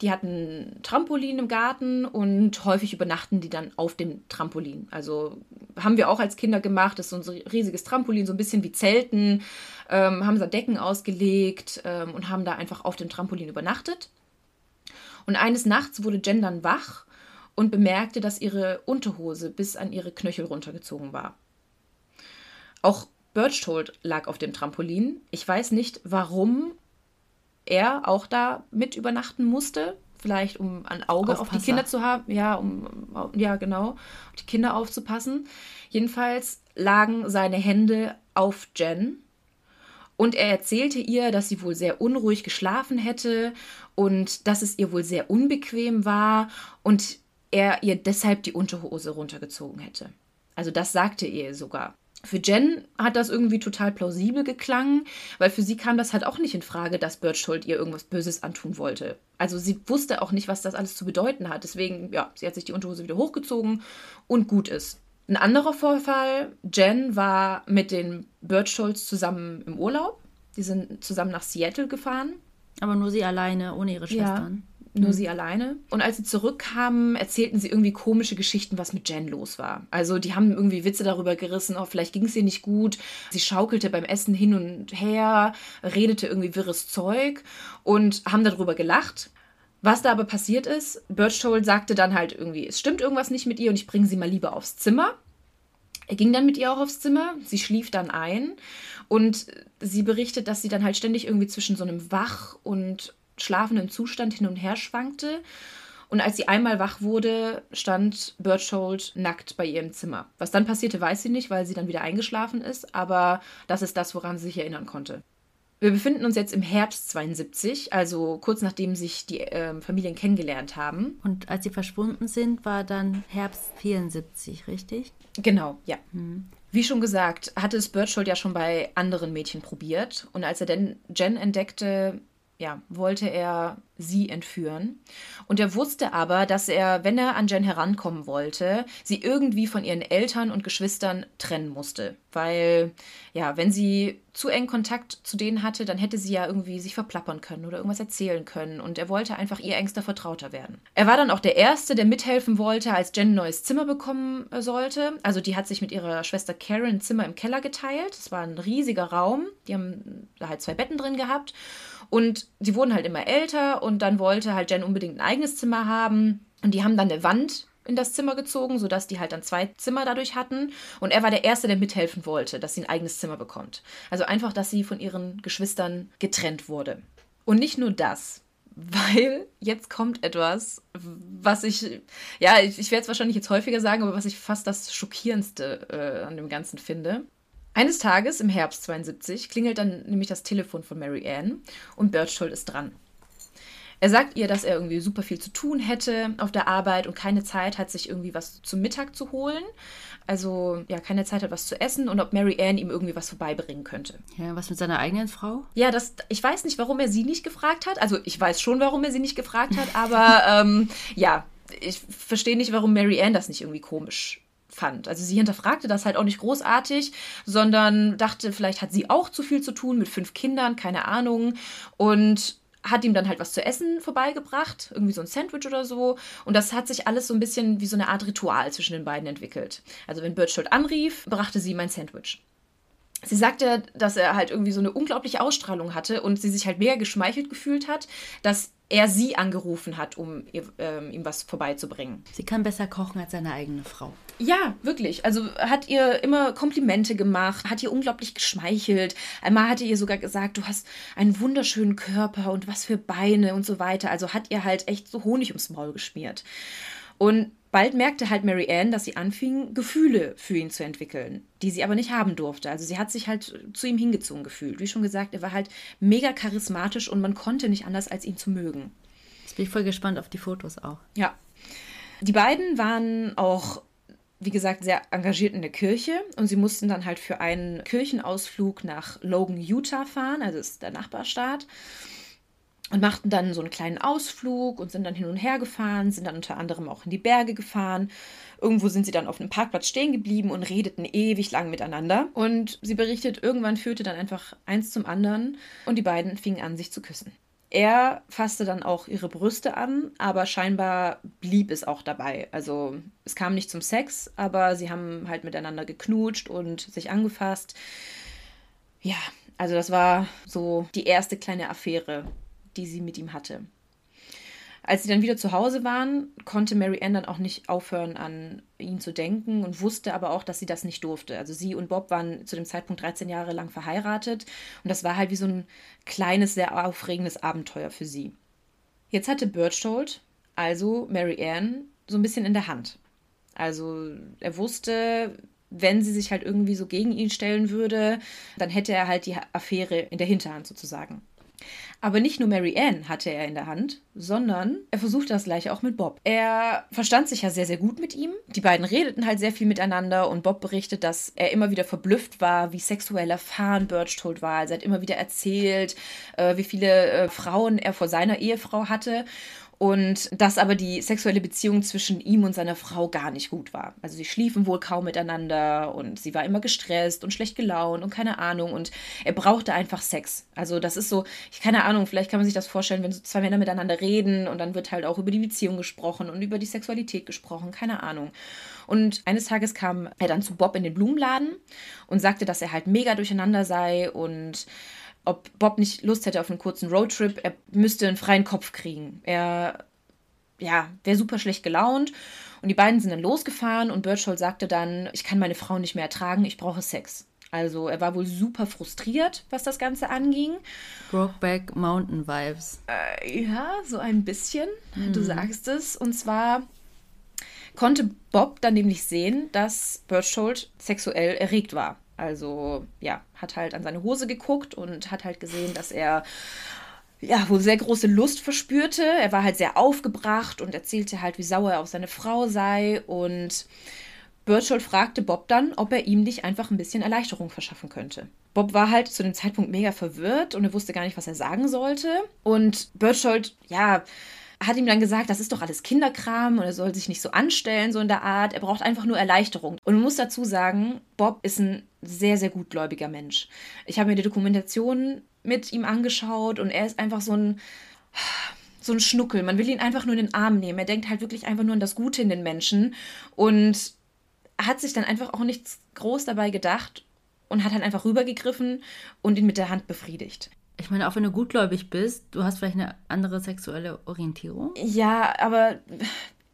Die hatten Trampolin im Garten und häufig übernachten die dann auf dem Trampolin. Also haben wir auch als Kinder gemacht. Das ist so ein riesiges Trampolin, so ein bisschen wie Zelten. Ähm, haben da Decken ausgelegt ähm, und haben da einfach auf dem Trampolin übernachtet. Und eines Nachts wurde Jen dann wach und bemerkte, dass ihre Unterhose bis an ihre Knöchel runtergezogen war. Auch Birchtold lag auf dem Trampolin. Ich weiß nicht, warum er auch da mit übernachten musste. Vielleicht um ein Auge Aufpasser. auf die Kinder zu haben. Ja, um, ja, genau. Auf die Kinder aufzupassen. Jedenfalls lagen seine Hände auf Jen. Und er erzählte ihr, dass sie wohl sehr unruhig geschlafen hätte und dass es ihr wohl sehr unbequem war und er ihr deshalb die Unterhose runtergezogen hätte. Also das sagte er sogar. Für Jen hat das irgendwie total plausibel geklangen, weil für sie kam das halt auch nicht in Frage, dass Berchtold ihr irgendwas Böses antun wollte. Also sie wusste auch nicht, was das alles zu bedeuten hat. Deswegen, ja, sie hat sich die Unterhose wieder hochgezogen und gut ist. Ein anderer Vorfall, Jen war mit den Birchholz zusammen im Urlaub. Die sind zusammen nach Seattle gefahren. Aber nur sie alleine, ohne ihre Schwestern. Ja nur mhm. sie alleine. Und als sie zurückkamen, erzählten sie irgendwie komische Geschichten, was mit Jen los war. Also die haben irgendwie Witze darüber gerissen, oh, vielleicht ging es ihr nicht gut. Sie schaukelte beim Essen hin und her, redete irgendwie wirres Zeug und haben darüber gelacht. Was da aber passiert ist, Birchtold sagte dann halt irgendwie, es stimmt irgendwas nicht mit ihr und ich bringe sie mal lieber aufs Zimmer. Er ging dann mit ihr auch aufs Zimmer, sie schlief dann ein und sie berichtet, dass sie dann halt ständig irgendwie zwischen so einem Wach- und schlafenden Zustand hin und her schwankte. Und als sie einmal wach wurde, stand Berthold nackt bei ihr im Zimmer. Was dann passierte, weiß sie nicht, weil sie dann wieder eingeschlafen ist, aber das ist das, woran sie sich erinnern konnte. Wir befinden uns jetzt im Herbst 72, also kurz nachdem sich die äh, Familien kennengelernt haben. Und als sie verschwunden sind, war dann Herbst 74, richtig? Genau, ja. Hm. Wie schon gesagt, hatte es Berthold ja schon bei anderen Mädchen probiert. Und als er denn Jen entdeckte, ja, wollte er sie entführen. Und er wusste aber, dass er, wenn er an Jen herankommen wollte, sie irgendwie von ihren Eltern und Geschwistern trennen musste. Weil, ja, wenn sie zu eng Kontakt zu denen hatte, dann hätte sie ja irgendwie sich verplappern können oder irgendwas erzählen können. Und er wollte einfach ihr engster Vertrauter werden. Er war dann auch der Erste, der mithelfen wollte, als Jen ein neues Zimmer bekommen äh, sollte. Also die hat sich mit ihrer Schwester Karen ein Zimmer im Keller geteilt. Es war ein riesiger Raum. Die haben da halt zwei Betten drin gehabt. Und sie wurden halt immer älter und dann wollte halt Jen unbedingt ein eigenes Zimmer haben. Und die haben dann eine Wand in das Zimmer gezogen, sodass die halt dann zwei Zimmer dadurch hatten. Und er war der Erste, der mithelfen wollte, dass sie ein eigenes Zimmer bekommt. Also einfach, dass sie von ihren Geschwistern getrennt wurde. Und nicht nur das, weil jetzt kommt etwas, was ich, ja, ich, ich werde es wahrscheinlich jetzt häufiger sagen, aber was ich fast das Schockierendste äh, an dem Ganzen finde. Eines Tages im Herbst 72 klingelt dann nämlich das Telefon von Mary Ann und Berchtold ist dran. Er sagt ihr, dass er irgendwie super viel zu tun hätte auf der Arbeit und keine Zeit hat, sich irgendwie was zum Mittag zu holen. Also ja, keine Zeit hat, was zu essen und ob Mary Ann ihm irgendwie was vorbeibringen könnte. Ja, was mit seiner eigenen Frau? Ja, das, ich weiß nicht, warum er sie nicht gefragt hat. Also ich weiß schon, warum er sie nicht gefragt hat, aber ähm, ja, ich verstehe nicht, warum Mary Ann das nicht irgendwie komisch fand. Also sie hinterfragte das halt auch nicht großartig, sondern dachte, vielleicht hat sie auch zu viel zu tun mit fünf Kindern, keine Ahnung. Und hat ihm dann halt was zu essen vorbeigebracht, irgendwie so ein Sandwich oder so. Und das hat sich alles so ein bisschen wie so eine Art Ritual zwischen den beiden entwickelt. Also wenn Berthold anrief, brachte sie ihm ein Sandwich. Sie sagte, dass er halt irgendwie so eine unglaubliche Ausstrahlung hatte und sie sich halt mega geschmeichelt gefühlt hat, dass er sie angerufen hat, um ihr, ähm, ihm was vorbeizubringen. Sie kann besser kochen als seine eigene Frau. Ja, wirklich. Also hat ihr immer Komplimente gemacht, hat ihr unglaublich geschmeichelt. Einmal hatte ihr sogar gesagt, du hast einen wunderschönen Körper und was für Beine und so weiter. Also hat ihr halt echt so Honig ums Maul geschmiert. Und bald merkte halt Mary Ann, dass sie anfing, Gefühle für ihn zu entwickeln, die sie aber nicht haben durfte. Also sie hat sich halt zu ihm hingezogen gefühlt. Wie schon gesagt, er war halt mega charismatisch und man konnte nicht anders, als ihn zu mögen. Jetzt bin ich voll gespannt auf die Fotos auch. Ja. Die beiden waren auch wie gesagt, sehr engagiert in der Kirche und sie mussten dann halt für einen Kirchenausflug nach Logan, Utah fahren, also ist der Nachbarstaat und machten dann so einen kleinen Ausflug und sind dann hin und her gefahren, sind dann unter anderem auch in die Berge gefahren. Irgendwo sind sie dann auf einem Parkplatz stehen geblieben und redeten ewig lang miteinander. Und sie berichtet, irgendwann führte dann einfach eins zum anderen und die beiden fingen an, sich zu küssen. Er fasste dann auch ihre Brüste an, aber scheinbar blieb es auch dabei. Also es kam nicht zum Sex, aber sie haben halt miteinander geknutscht und sich angefasst. Ja, also das war so die erste kleine Affäre, die sie mit ihm hatte. Als sie dann wieder zu Hause waren, konnte Mary Ann dann auch nicht aufhören, an ihn zu denken und wusste aber auch, dass sie das nicht durfte. Also sie und Bob waren zu dem Zeitpunkt 13 Jahre lang verheiratet und das war halt wie so ein kleines, sehr aufregendes Abenteuer für sie. Jetzt hatte Berchtold, also Mary Ann, so ein bisschen in der Hand. Also er wusste, wenn sie sich halt irgendwie so gegen ihn stellen würde, dann hätte er halt die Affäre in der Hinterhand sozusagen. Aber nicht nur Mary Ann hatte er in der Hand, sondern er versuchte das gleiche auch mit Bob. Er verstand sich ja sehr, sehr gut mit ihm. Die beiden redeten halt sehr viel miteinander und Bob berichtet, dass er immer wieder verblüfft war, wie sexuell erfahren Birchtold war. Also er hat immer wieder erzählt, äh, wie viele äh, Frauen er vor seiner Ehefrau hatte und dass aber die sexuelle Beziehung zwischen ihm und seiner Frau gar nicht gut war. Also sie schliefen wohl kaum miteinander und sie war immer gestresst und schlecht gelaunt und keine Ahnung und er brauchte einfach Sex. Also das ist so, ich keine Ahnung, vielleicht kann man sich das vorstellen, wenn so zwei Männer miteinander reden und dann wird halt auch über die Beziehung gesprochen und über die Sexualität gesprochen, keine Ahnung. Und eines Tages kam er dann zu Bob in den Blumenladen und sagte, dass er halt mega durcheinander sei und ob Bob nicht Lust hätte auf einen kurzen Roadtrip. Er müsste einen freien Kopf kriegen. Er, ja, wäre super schlecht gelaunt. Und die beiden sind dann losgefahren und Birchall sagte dann, ich kann meine Frau nicht mehr ertragen, ich brauche Sex. Also er war wohl super frustriert, was das Ganze anging. Brokeback Mountain Vibes. Äh, ja, so ein bisschen. Mhm. Du sagst es. Und zwar konnte Bob dann nämlich sehen, dass Birchhold sexuell erregt war. Also ja, hat halt an seine Hose geguckt und hat halt gesehen, dass er ja, wohl sehr große Lust verspürte. Er war halt sehr aufgebracht und erzählte halt, wie sauer er auf seine Frau sei. Und Berthold fragte Bob dann, ob er ihm nicht einfach ein bisschen Erleichterung verschaffen könnte. Bob war halt zu dem Zeitpunkt mega verwirrt und er wusste gar nicht, was er sagen sollte. Und Berthold, ja, hat ihm dann gesagt, das ist doch alles Kinderkram und er soll sich nicht so anstellen, so in der Art. Er braucht einfach nur Erleichterung. Und man muss dazu sagen, Bob ist ein sehr, sehr gutgläubiger Mensch. Ich habe mir die Dokumentation mit ihm angeschaut und er ist einfach so ein so ein Schnuckel. Man will ihn einfach nur in den Arm nehmen. Er denkt halt wirklich einfach nur an das Gute in den Menschen und hat sich dann einfach auch nichts groß dabei gedacht und hat dann einfach rübergegriffen und ihn mit der Hand befriedigt. Ich meine, auch wenn du gutgläubig bist, du hast vielleicht eine andere sexuelle Orientierung. Ja, aber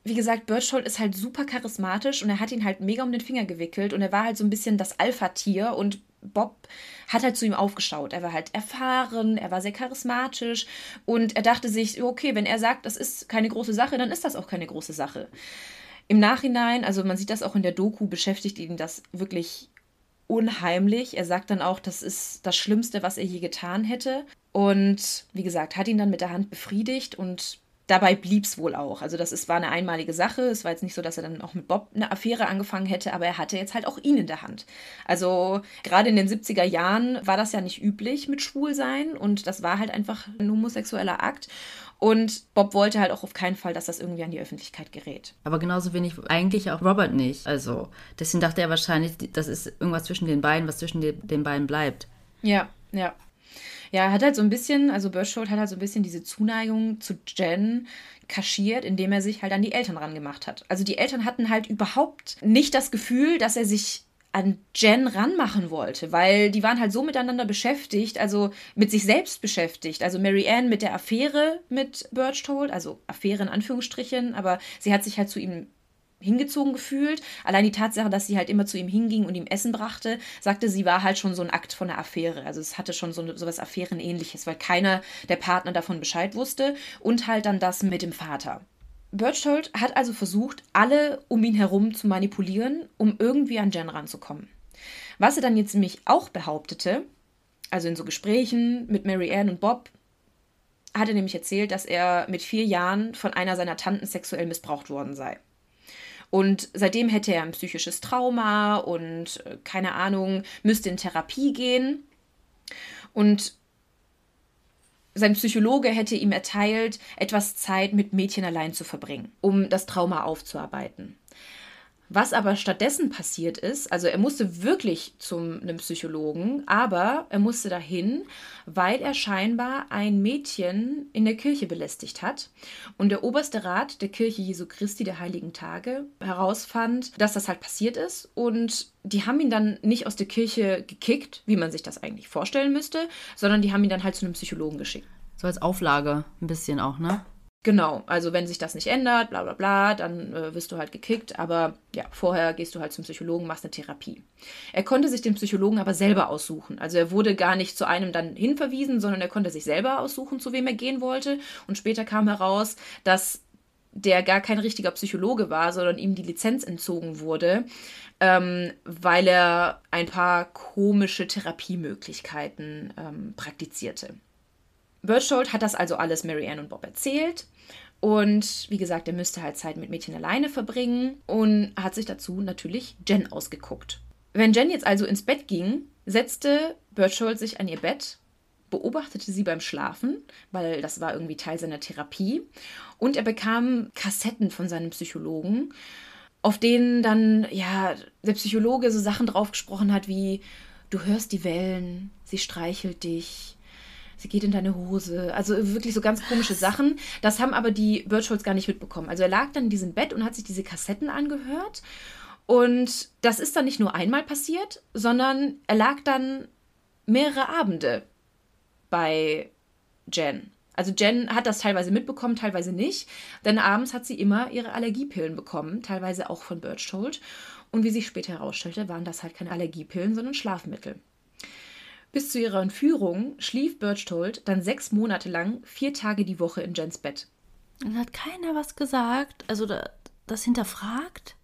wie gesagt, Berthold ist halt super charismatisch und er hat ihn halt mega um den Finger gewickelt und er war halt so ein bisschen das Alpha-Tier und Bob hat halt zu ihm aufgeschaut. Er war halt erfahren, er war sehr charismatisch und er dachte sich, okay, wenn er sagt, das ist keine große Sache, dann ist das auch keine große Sache. Im Nachhinein, also man sieht das auch in der Doku, beschäftigt ihn das wirklich unheimlich. Er sagt dann auch, das ist das Schlimmste, was er je getan hätte. Und wie gesagt, hat ihn dann mit der Hand befriedigt und dabei blieb es wohl auch. Also das ist, war eine einmalige Sache. Es war jetzt nicht so, dass er dann auch mit Bob eine Affäre angefangen hätte, aber er hatte jetzt halt auch ihn in der Hand. Also gerade in den 70er Jahren war das ja nicht üblich mit Schwulsein und das war halt einfach ein homosexueller Akt. Und Bob wollte halt auch auf keinen Fall, dass das irgendwie an die Öffentlichkeit gerät. Aber genauso wenig eigentlich auch Robert nicht. Also deswegen dachte er wahrscheinlich, das ist irgendwas zwischen den beiden, was zwischen den beiden bleibt. Ja, ja. Ja, er hat halt so ein bisschen, also Berchtold hat halt so ein bisschen diese Zuneigung zu Jen kaschiert, indem er sich halt an die Eltern rangemacht hat. Also die Eltern hatten halt überhaupt nicht das Gefühl, dass er sich an Jen ranmachen wollte, weil die waren halt so miteinander beschäftigt, also mit sich selbst beschäftigt. Also Mary Ann mit der Affäre mit Berchtold, also Affäre in Anführungsstrichen, aber sie hat sich halt zu ihm hingezogen gefühlt. Allein die Tatsache, dass sie halt immer zu ihm hinging und ihm Essen brachte, sagte, sie war halt schon so ein Akt von einer Affäre. Also es hatte schon so, so was Affärenähnliches, weil keiner der Partner davon Bescheid wusste. Und halt dann das mit dem Vater. Berchtold hat also versucht, alle um ihn herum zu manipulieren, um irgendwie an Jen ranzukommen. Was er dann jetzt nämlich auch behauptete, also in so Gesprächen mit Mary Ann und Bob, hat er nämlich erzählt, dass er mit vier Jahren von einer seiner Tanten sexuell missbraucht worden sei. Und seitdem hätte er ein psychisches Trauma und äh, keine Ahnung, müsste in Therapie gehen. Und sein Psychologe hätte ihm erteilt, etwas Zeit mit Mädchen allein zu verbringen, um das Trauma aufzuarbeiten. Was aber stattdessen passiert ist, also er musste wirklich zum einem Psychologen, aber er musste dahin, weil er scheinbar ein Mädchen in der Kirche belästigt hat und der oberste Rat der Kirche Jesu Christi der Heiligen Tage herausfand, dass das halt passiert ist und die haben ihn dann nicht aus der Kirche gekickt, wie man sich das eigentlich vorstellen müsste, sondern die haben ihn dann halt zu einem Psychologen geschickt. So als Auflage ein bisschen auch, ne? Genau, also wenn sich das nicht ändert, bla bla bla, dann äh, wirst du halt gekickt, aber ja, vorher gehst du halt zum Psychologen, machst eine Therapie. Er konnte sich den Psychologen aber selber aussuchen. Also er wurde gar nicht zu einem dann hinverwiesen, sondern er konnte sich selber aussuchen, zu wem er gehen wollte. Und später kam heraus, dass der gar kein richtiger Psychologe war, sondern ihm die Lizenz entzogen wurde, ähm, weil er ein paar komische Therapiemöglichkeiten ähm, praktizierte. Berthold hat das also alles Marianne und Bob erzählt. Und wie gesagt, er müsste halt Zeit mit Mädchen alleine verbringen und hat sich dazu natürlich Jen ausgeguckt. Wenn Jen jetzt also ins Bett ging, setzte Berthold sich an ihr Bett, beobachtete sie beim Schlafen, weil das war irgendwie Teil seiner Therapie. Und er bekam Kassetten von seinem Psychologen, auf denen dann, ja, der Psychologe so Sachen drauf gesprochen hat wie, du hörst die Wellen, sie streichelt dich, sie geht in deine Hose. Also wirklich so ganz komische Sachen. Das haben aber die Birchholz gar nicht mitbekommen. Also er lag dann in diesem Bett und hat sich diese Kassetten angehört. Und das ist dann nicht nur einmal passiert, sondern er lag dann mehrere Abende bei Jen. Also Jen hat das teilweise mitbekommen, teilweise nicht. Denn abends hat sie immer ihre Allergiepillen bekommen, teilweise auch von Birchhold. Und wie sich später herausstellte, waren das halt keine Allergiepillen, sondern Schlafmittel. Bis zu ihrer Entführung schlief Berchtold dann sechs Monate lang vier Tage die Woche in Jens Bett. Und hat keiner was gesagt? Also das hinterfragt?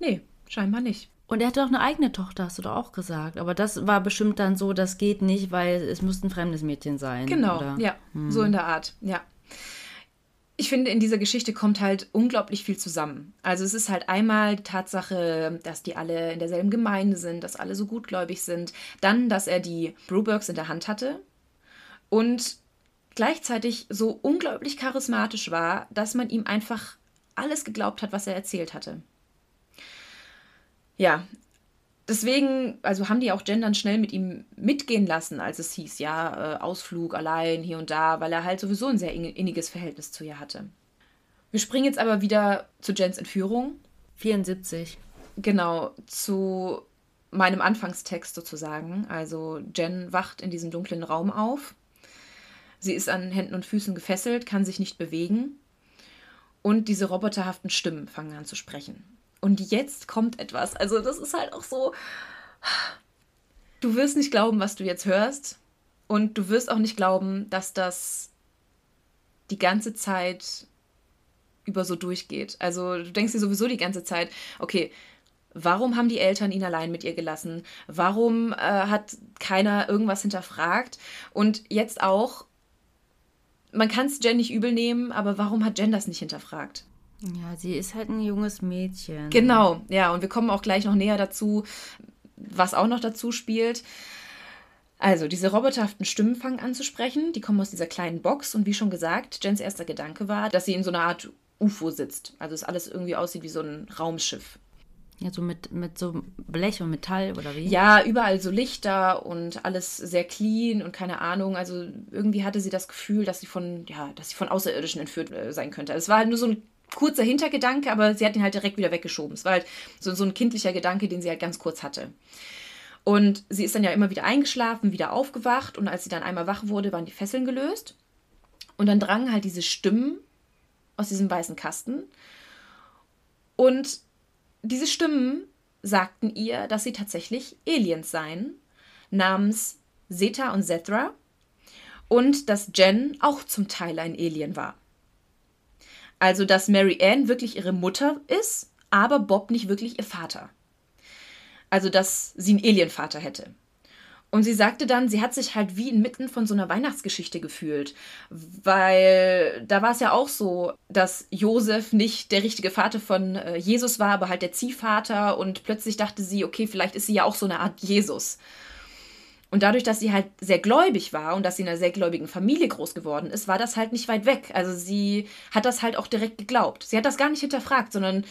Nee, scheinbar nicht. Und er hatte auch eine eigene Tochter, hast du doch auch gesagt. Aber das war bestimmt dann so, das geht nicht, weil es müsste ein fremdes Mädchen sein. Genau, oder? ja, hm. so in der Art, ja. Ich finde, in dieser Geschichte kommt halt unglaublich viel zusammen. Also es ist halt einmal die Tatsache, dass die alle in derselben Gemeinde sind, dass alle so gutgläubig sind. Dann, dass er die Brubergs in der Hand hatte. Und gleichzeitig so unglaublich charismatisch war, dass man ihm einfach alles geglaubt hat, was er erzählt hatte. Ja, deswegen, also haben die auch Jen dann schnell mit ihm mitgehen lassen, als es hieß, ja, äh, Ausflug allein hier und da, weil er halt sowieso ein sehr inniges Verhältnis zu ihr hatte. Wir springen jetzt aber wieder zu Jens Entführung. 74. Genau, zu meinem Anfangstext sozusagen. Also Jen wacht in diesem dunklen Raum auf. Sie ist an Händen und Füßen gefesselt, kann sich nicht bewegen. Und diese roboterhaften Stimmen fangen an zu sprechen. Und jetzt kommt etwas. Also das ist halt auch so. Du wirst nicht glauben, was du jetzt hörst. Und du wirst auch nicht glauben, dass das die ganze Zeit über so durchgeht. Also du denkst dir sowieso die ganze Zeit, okay, warum haben die Eltern ihn allein mit ihr gelassen? Warum äh, hat keiner irgendwas hinterfragt? Und jetzt auch, man kann es Jen nicht übel nehmen, aber warum hat Jen das nicht hinterfragt? Ja, sie ist halt ein junges Mädchen. Genau, ja, und wir kommen auch gleich noch näher dazu, was auch noch dazu spielt. Also, diese roboterhaften Stimmen fangen an zu sprechen. Die kommen aus dieser kleinen Box. Und wie schon gesagt, Jens erster Gedanke war, dass sie in so einer Art UFO sitzt. Also, es alles irgendwie aussieht wie so ein Raumschiff. Ja, so mit, mit so Blech und Metall oder wie? Ja, überall so Lichter und alles sehr clean und keine Ahnung. Also irgendwie hatte sie das Gefühl, dass sie von, ja, dass sie von Außerirdischen entführt äh, sein könnte. Also es war halt nur so ein kurzer Hintergedanke, aber sie hat ihn halt direkt wieder weggeschoben. Es war halt so, so ein kindlicher Gedanke, den sie halt ganz kurz hatte. Und sie ist dann ja immer wieder eingeschlafen, wieder aufgewacht und als sie dann einmal wach wurde, waren die Fesseln gelöst. Und dann drangen halt diese Stimmen aus diesem weißen Kasten. Und diese Stimmen sagten ihr, dass sie tatsächlich Aliens seien, namens Zeta und Zethra, und dass Jen auch zum Teil ein Alien war. Also, dass Mary Ann wirklich ihre Mutter ist, aber Bob nicht wirklich ihr Vater. Also, dass sie einen Alienvater hätte. Und sie sagte dann, sie hat sich halt wie inmitten von so einer Weihnachtsgeschichte gefühlt. Weil da war es ja auch so, dass Josef nicht der richtige Vater von äh, Jesus war, aber halt der Ziehvater. Und plötzlich dachte sie, okay, vielleicht ist sie ja auch so eine Art Jesus. Und dadurch, dass sie halt sehr gläubig war und dass sie in einer sehr gläubigen Familie groß geworden ist, war das halt nicht weit weg. Also sie hat das halt auch direkt geglaubt. Sie hat das gar nicht hinterfragt, sondern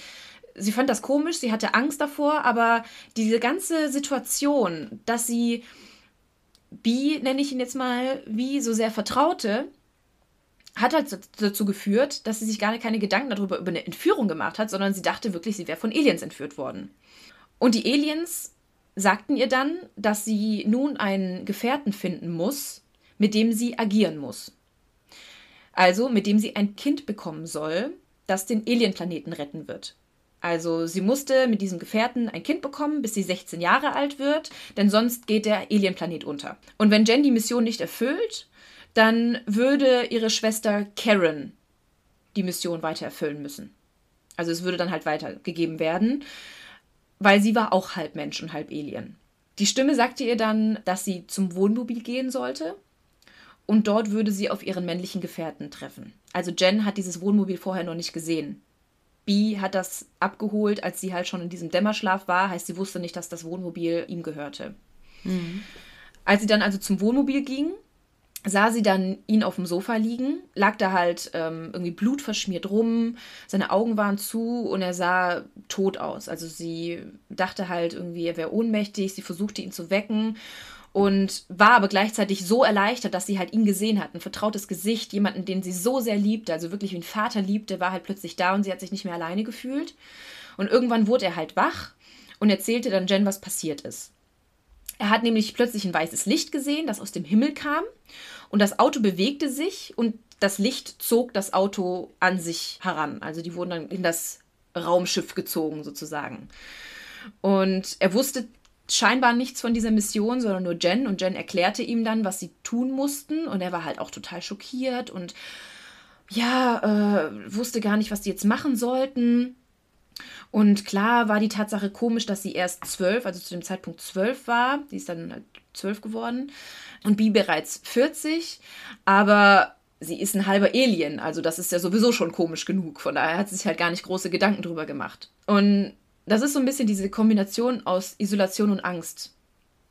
sie fand das komisch, sie hatte Angst davor, aber diese ganze Situation, dass sie Bi, nenne ich ihn jetzt mal, wie so sehr vertraute, hat halt dazu geführt, dass sie sich gar keine Gedanken darüber über eine Entführung gemacht hat, sondern sie dachte wirklich, sie wäre von Aliens entführt worden. Und die Aliens sagten ihr dann, dass sie nun einen Gefährten finden muss, mit dem sie agieren muss. Also mit dem sie ein Kind bekommen soll, das den Alienplaneten retten wird. Also sie musste mit diesem Gefährten ein Kind bekommen, bis sie 16 Jahre alt wird, denn sonst geht der Alienplanet unter. Und wenn Jen die Mission nicht erfüllt, dann würde ihre Schwester Karen die Mission weiter erfüllen müssen. Also es würde dann halt weitergegeben werden weil sie war auch halb Mensch und halb Alien. Die Stimme sagte ihr dann, dass sie zum Wohnmobil gehen sollte und dort würde sie auf ihren männlichen Gefährten treffen. Also Jen hat dieses Wohnmobil vorher noch nicht gesehen. Bee hat das abgeholt, als sie halt schon in diesem Dämmerschlaf war, heißt sie wusste nicht, dass das Wohnmobil ihm gehörte. Mhm. Als sie dann also zum Wohnmobil ging, sah sie dann ihn auf dem Sofa liegen, lag da halt ähm, irgendwie blutverschmiert rum, seine Augen waren zu und er sah tot aus. Also sie dachte halt irgendwie, er wäre ohnmächtig, sie versuchte ihn zu wecken und war aber gleichzeitig so erleichtert, dass sie halt ihn gesehen hat, ein vertrautes Gesicht, jemanden, den sie so sehr liebte, also wirklich wie ein Vater liebte, war halt plötzlich da und sie hat sich nicht mehr alleine gefühlt. Und irgendwann wurde er halt wach und erzählte dann Jen, was passiert ist. Er hat nämlich plötzlich ein weißes Licht gesehen, das aus dem Himmel kam. Und das Auto bewegte sich und das Licht zog das Auto an sich heran. Also die wurden dann in das Raumschiff gezogen sozusagen. Und er wusste scheinbar nichts von dieser Mission, sondern nur Jen. Und Jen erklärte ihm dann, was sie tun mussten. Und er war halt auch total schockiert und ja, äh, wusste gar nicht, was die jetzt machen sollten. Und klar war die Tatsache komisch, dass sie erst zwölf, also zu dem Zeitpunkt zwölf war. Die ist dann halt zwölf geworden. Und Bi bereits 40. Aber sie ist ein halber Alien, also das ist ja sowieso schon komisch genug. Von daher hat sie sich halt gar nicht große Gedanken drüber gemacht. Und das ist so ein bisschen diese Kombination aus Isolation und Angst,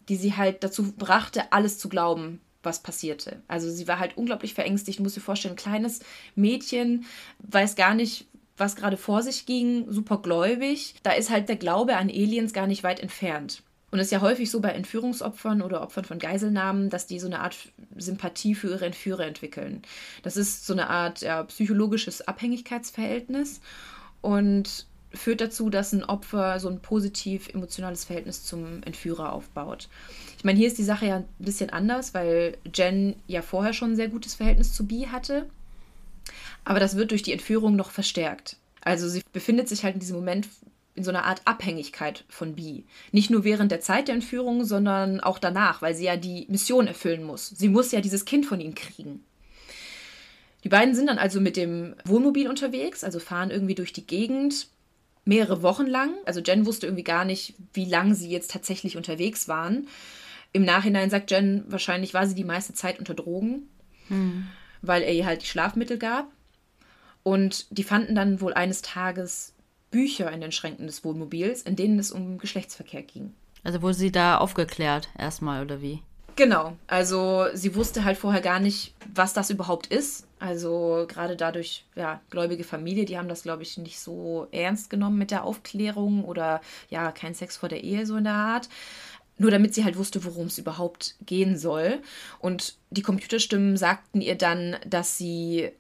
die sie halt dazu brachte, alles zu glauben, was passierte. Also sie war halt unglaublich verängstigt. Muss dir vorstellen, ein kleines Mädchen weiß gar nicht, was gerade vor sich ging, super gläubig. Da ist halt der Glaube an Aliens gar nicht weit entfernt. Und es ist ja häufig so bei Entführungsopfern oder Opfern von Geiselnahmen, dass die so eine Art Sympathie für ihre Entführer entwickeln. Das ist so eine Art ja, psychologisches Abhängigkeitsverhältnis und führt dazu, dass ein Opfer so ein positiv emotionales Verhältnis zum Entführer aufbaut. Ich meine, hier ist die Sache ja ein bisschen anders, weil Jen ja vorher schon ein sehr gutes Verhältnis zu Bee hatte. Aber das wird durch die Entführung noch verstärkt. Also sie befindet sich halt in diesem Moment in so einer Art Abhängigkeit von Bee. Nicht nur während der Zeit der Entführung, sondern auch danach, weil sie ja die Mission erfüllen muss. Sie muss ja dieses Kind von ihm kriegen. Die beiden sind dann also mit dem Wohnmobil unterwegs, also fahren irgendwie durch die Gegend mehrere Wochen lang. Also Jen wusste irgendwie gar nicht, wie lange sie jetzt tatsächlich unterwegs waren. Im Nachhinein sagt Jen, wahrscheinlich war sie die meiste Zeit unter Drogen, hm. weil er ihr halt die Schlafmittel gab. Und die fanden dann wohl eines Tages Bücher in den Schränken des Wohnmobils, in denen es um Geschlechtsverkehr ging. Also wurde sie da aufgeklärt erstmal oder wie? Genau, also sie wusste halt vorher gar nicht, was das überhaupt ist. Also gerade dadurch, ja, gläubige Familie, die haben das, glaube ich, nicht so ernst genommen mit der Aufklärung oder ja, kein Sex vor der Ehe so in der Art. Nur damit sie halt wusste, worum es überhaupt gehen soll. Und die Computerstimmen sagten ihr dann, dass sie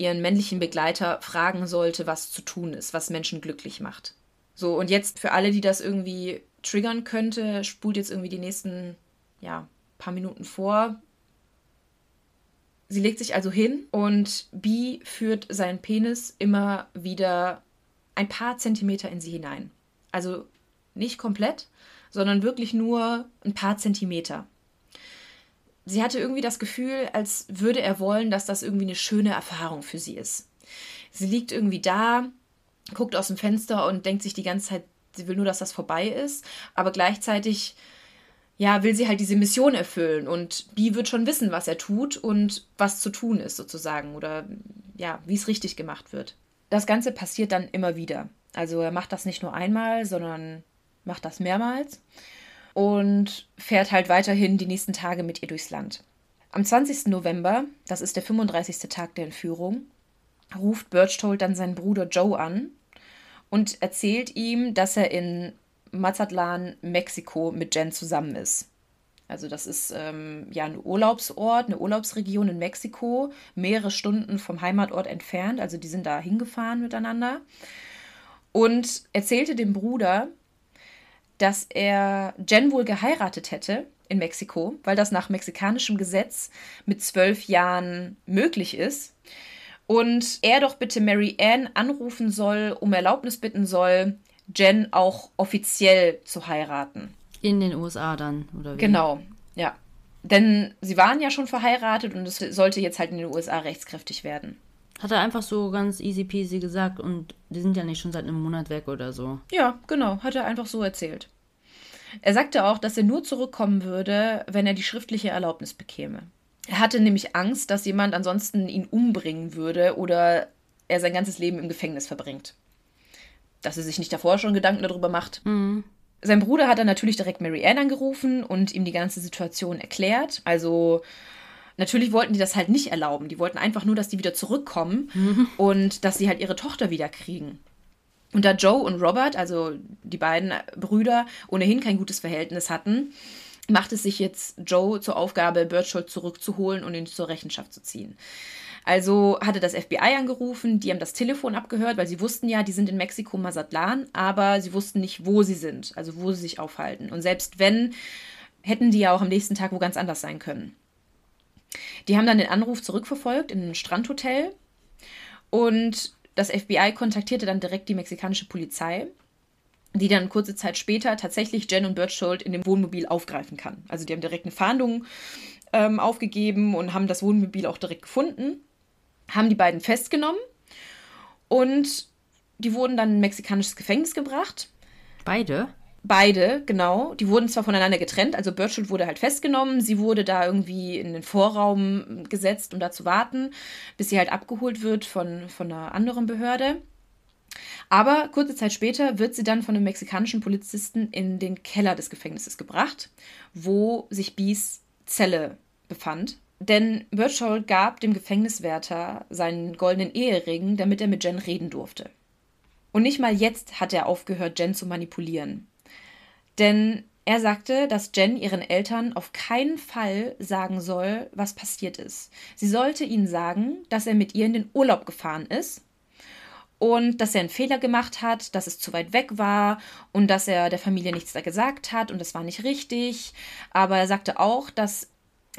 ihren männlichen Begleiter fragen sollte, was zu tun ist, was Menschen glücklich macht. So, und jetzt für alle, die das irgendwie triggern könnte, spult jetzt irgendwie die nächsten, ja, paar Minuten vor. Sie legt sich also hin und B führt seinen Penis immer wieder ein paar Zentimeter in sie hinein. Also nicht komplett, sondern wirklich nur ein paar Zentimeter sie hatte irgendwie das Gefühl, als würde er wollen, dass das irgendwie eine schöne Erfahrung für sie ist. Sie liegt irgendwie da, guckt aus dem Fenster und denkt sich die ganze Zeit, sie will nur, dass das vorbei ist, aber gleichzeitig ja, will sie halt diese Mission erfüllen und Bee wird schon wissen, was er tut und was zu tun ist sozusagen oder ja, wie es richtig gemacht wird. Das Ganze passiert dann immer wieder. Also er macht das nicht nur einmal, sondern macht das mehrmals und fährt halt weiterhin die nächsten Tage mit ihr durchs Land. Am 20. November, das ist der 35. Tag der Entführung, ruft Birchtold dann seinen Bruder Joe an und erzählt ihm, dass er in Mazatlan, Mexiko mit Jen zusammen ist. Also das ist ähm, ja ein Urlaubsort, eine Urlaubsregion in Mexiko, mehrere Stunden vom Heimatort entfernt. Also die sind da hingefahren miteinander. Und erzählte dem Bruder, dass er Jen wohl geheiratet hätte in Mexiko, weil das nach mexikanischem Gesetz mit zwölf Jahren möglich ist. Und er doch bitte Mary Ann anrufen soll, um Erlaubnis bitten soll, Jen auch offiziell zu heiraten. In den USA dann, oder wie? Genau, ja. Denn sie waren ja schon verheiratet und es sollte jetzt halt in den USA rechtskräftig werden. Hat er einfach so ganz easy peasy gesagt und die sind ja nicht schon seit einem Monat weg oder so. Ja, genau, hat er einfach so erzählt. Er sagte auch, dass er nur zurückkommen würde, wenn er die schriftliche Erlaubnis bekäme. Er hatte nämlich Angst, dass jemand ansonsten ihn umbringen würde oder er sein ganzes Leben im Gefängnis verbringt. Dass er sich nicht davor schon Gedanken darüber macht. Mhm. Sein Bruder hat dann natürlich direkt Mary Ann angerufen und ihm die ganze Situation erklärt. Also Natürlich wollten die das halt nicht erlauben. Die wollten einfach nur, dass die wieder zurückkommen mhm. und dass sie halt ihre Tochter wieder kriegen. Und da Joe und Robert, also die beiden Brüder, ohnehin kein gutes Verhältnis hatten, macht es sich jetzt Joe zur Aufgabe, Birchhold zurückzuholen und ihn zur Rechenschaft zu ziehen. Also hatte das FBI angerufen, die haben das Telefon abgehört, weil sie wussten ja, die sind in Mexiko, Mazatlan, aber sie wussten nicht, wo sie sind, also wo sie sich aufhalten. Und selbst wenn, hätten die ja auch am nächsten Tag wo ganz anders sein können. Die haben dann den Anruf zurückverfolgt in ein Strandhotel und das FBI kontaktierte dann direkt die mexikanische Polizei, die dann kurze Zeit später tatsächlich Jen und Berthold in dem Wohnmobil aufgreifen kann. Also die haben direkt eine Fahndung ähm, aufgegeben und haben das Wohnmobil auch direkt gefunden, haben die beiden festgenommen und die wurden dann in ein mexikanisches Gefängnis gebracht. Beide? Beide, genau. Die wurden zwar voneinander getrennt, also Birchwood wurde halt festgenommen, sie wurde da irgendwie in den Vorraum gesetzt, um da zu warten, bis sie halt abgeholt wird von, von einer anderen Behörde. Aber kurze Zeit später wird sie dann von einem mexikanischen Polizisten in den Keller des Gefängnisses gebracht, wo sich Bees Zelle befand. Denn Birchall gab dem Gefängniswärter seinen goldenen Ehering, damit er mit Jen reden durfte. Und nicht mal jetzt hat er aufgehört, Jen zu manipulieren. Denn er sagte, dass Jen ihren Eltern auf keinen Fall sagen soll, was passiert ist. Sie sollte ihnen sagen, dass er mit ihr in den Urlaub gefahren ist und dass er einen Fehler gemacht hat, dass es zu weit weg war und dass er der Familie nichts da gesagt hat und das war nicht richtig. Aber er sagte auch, dass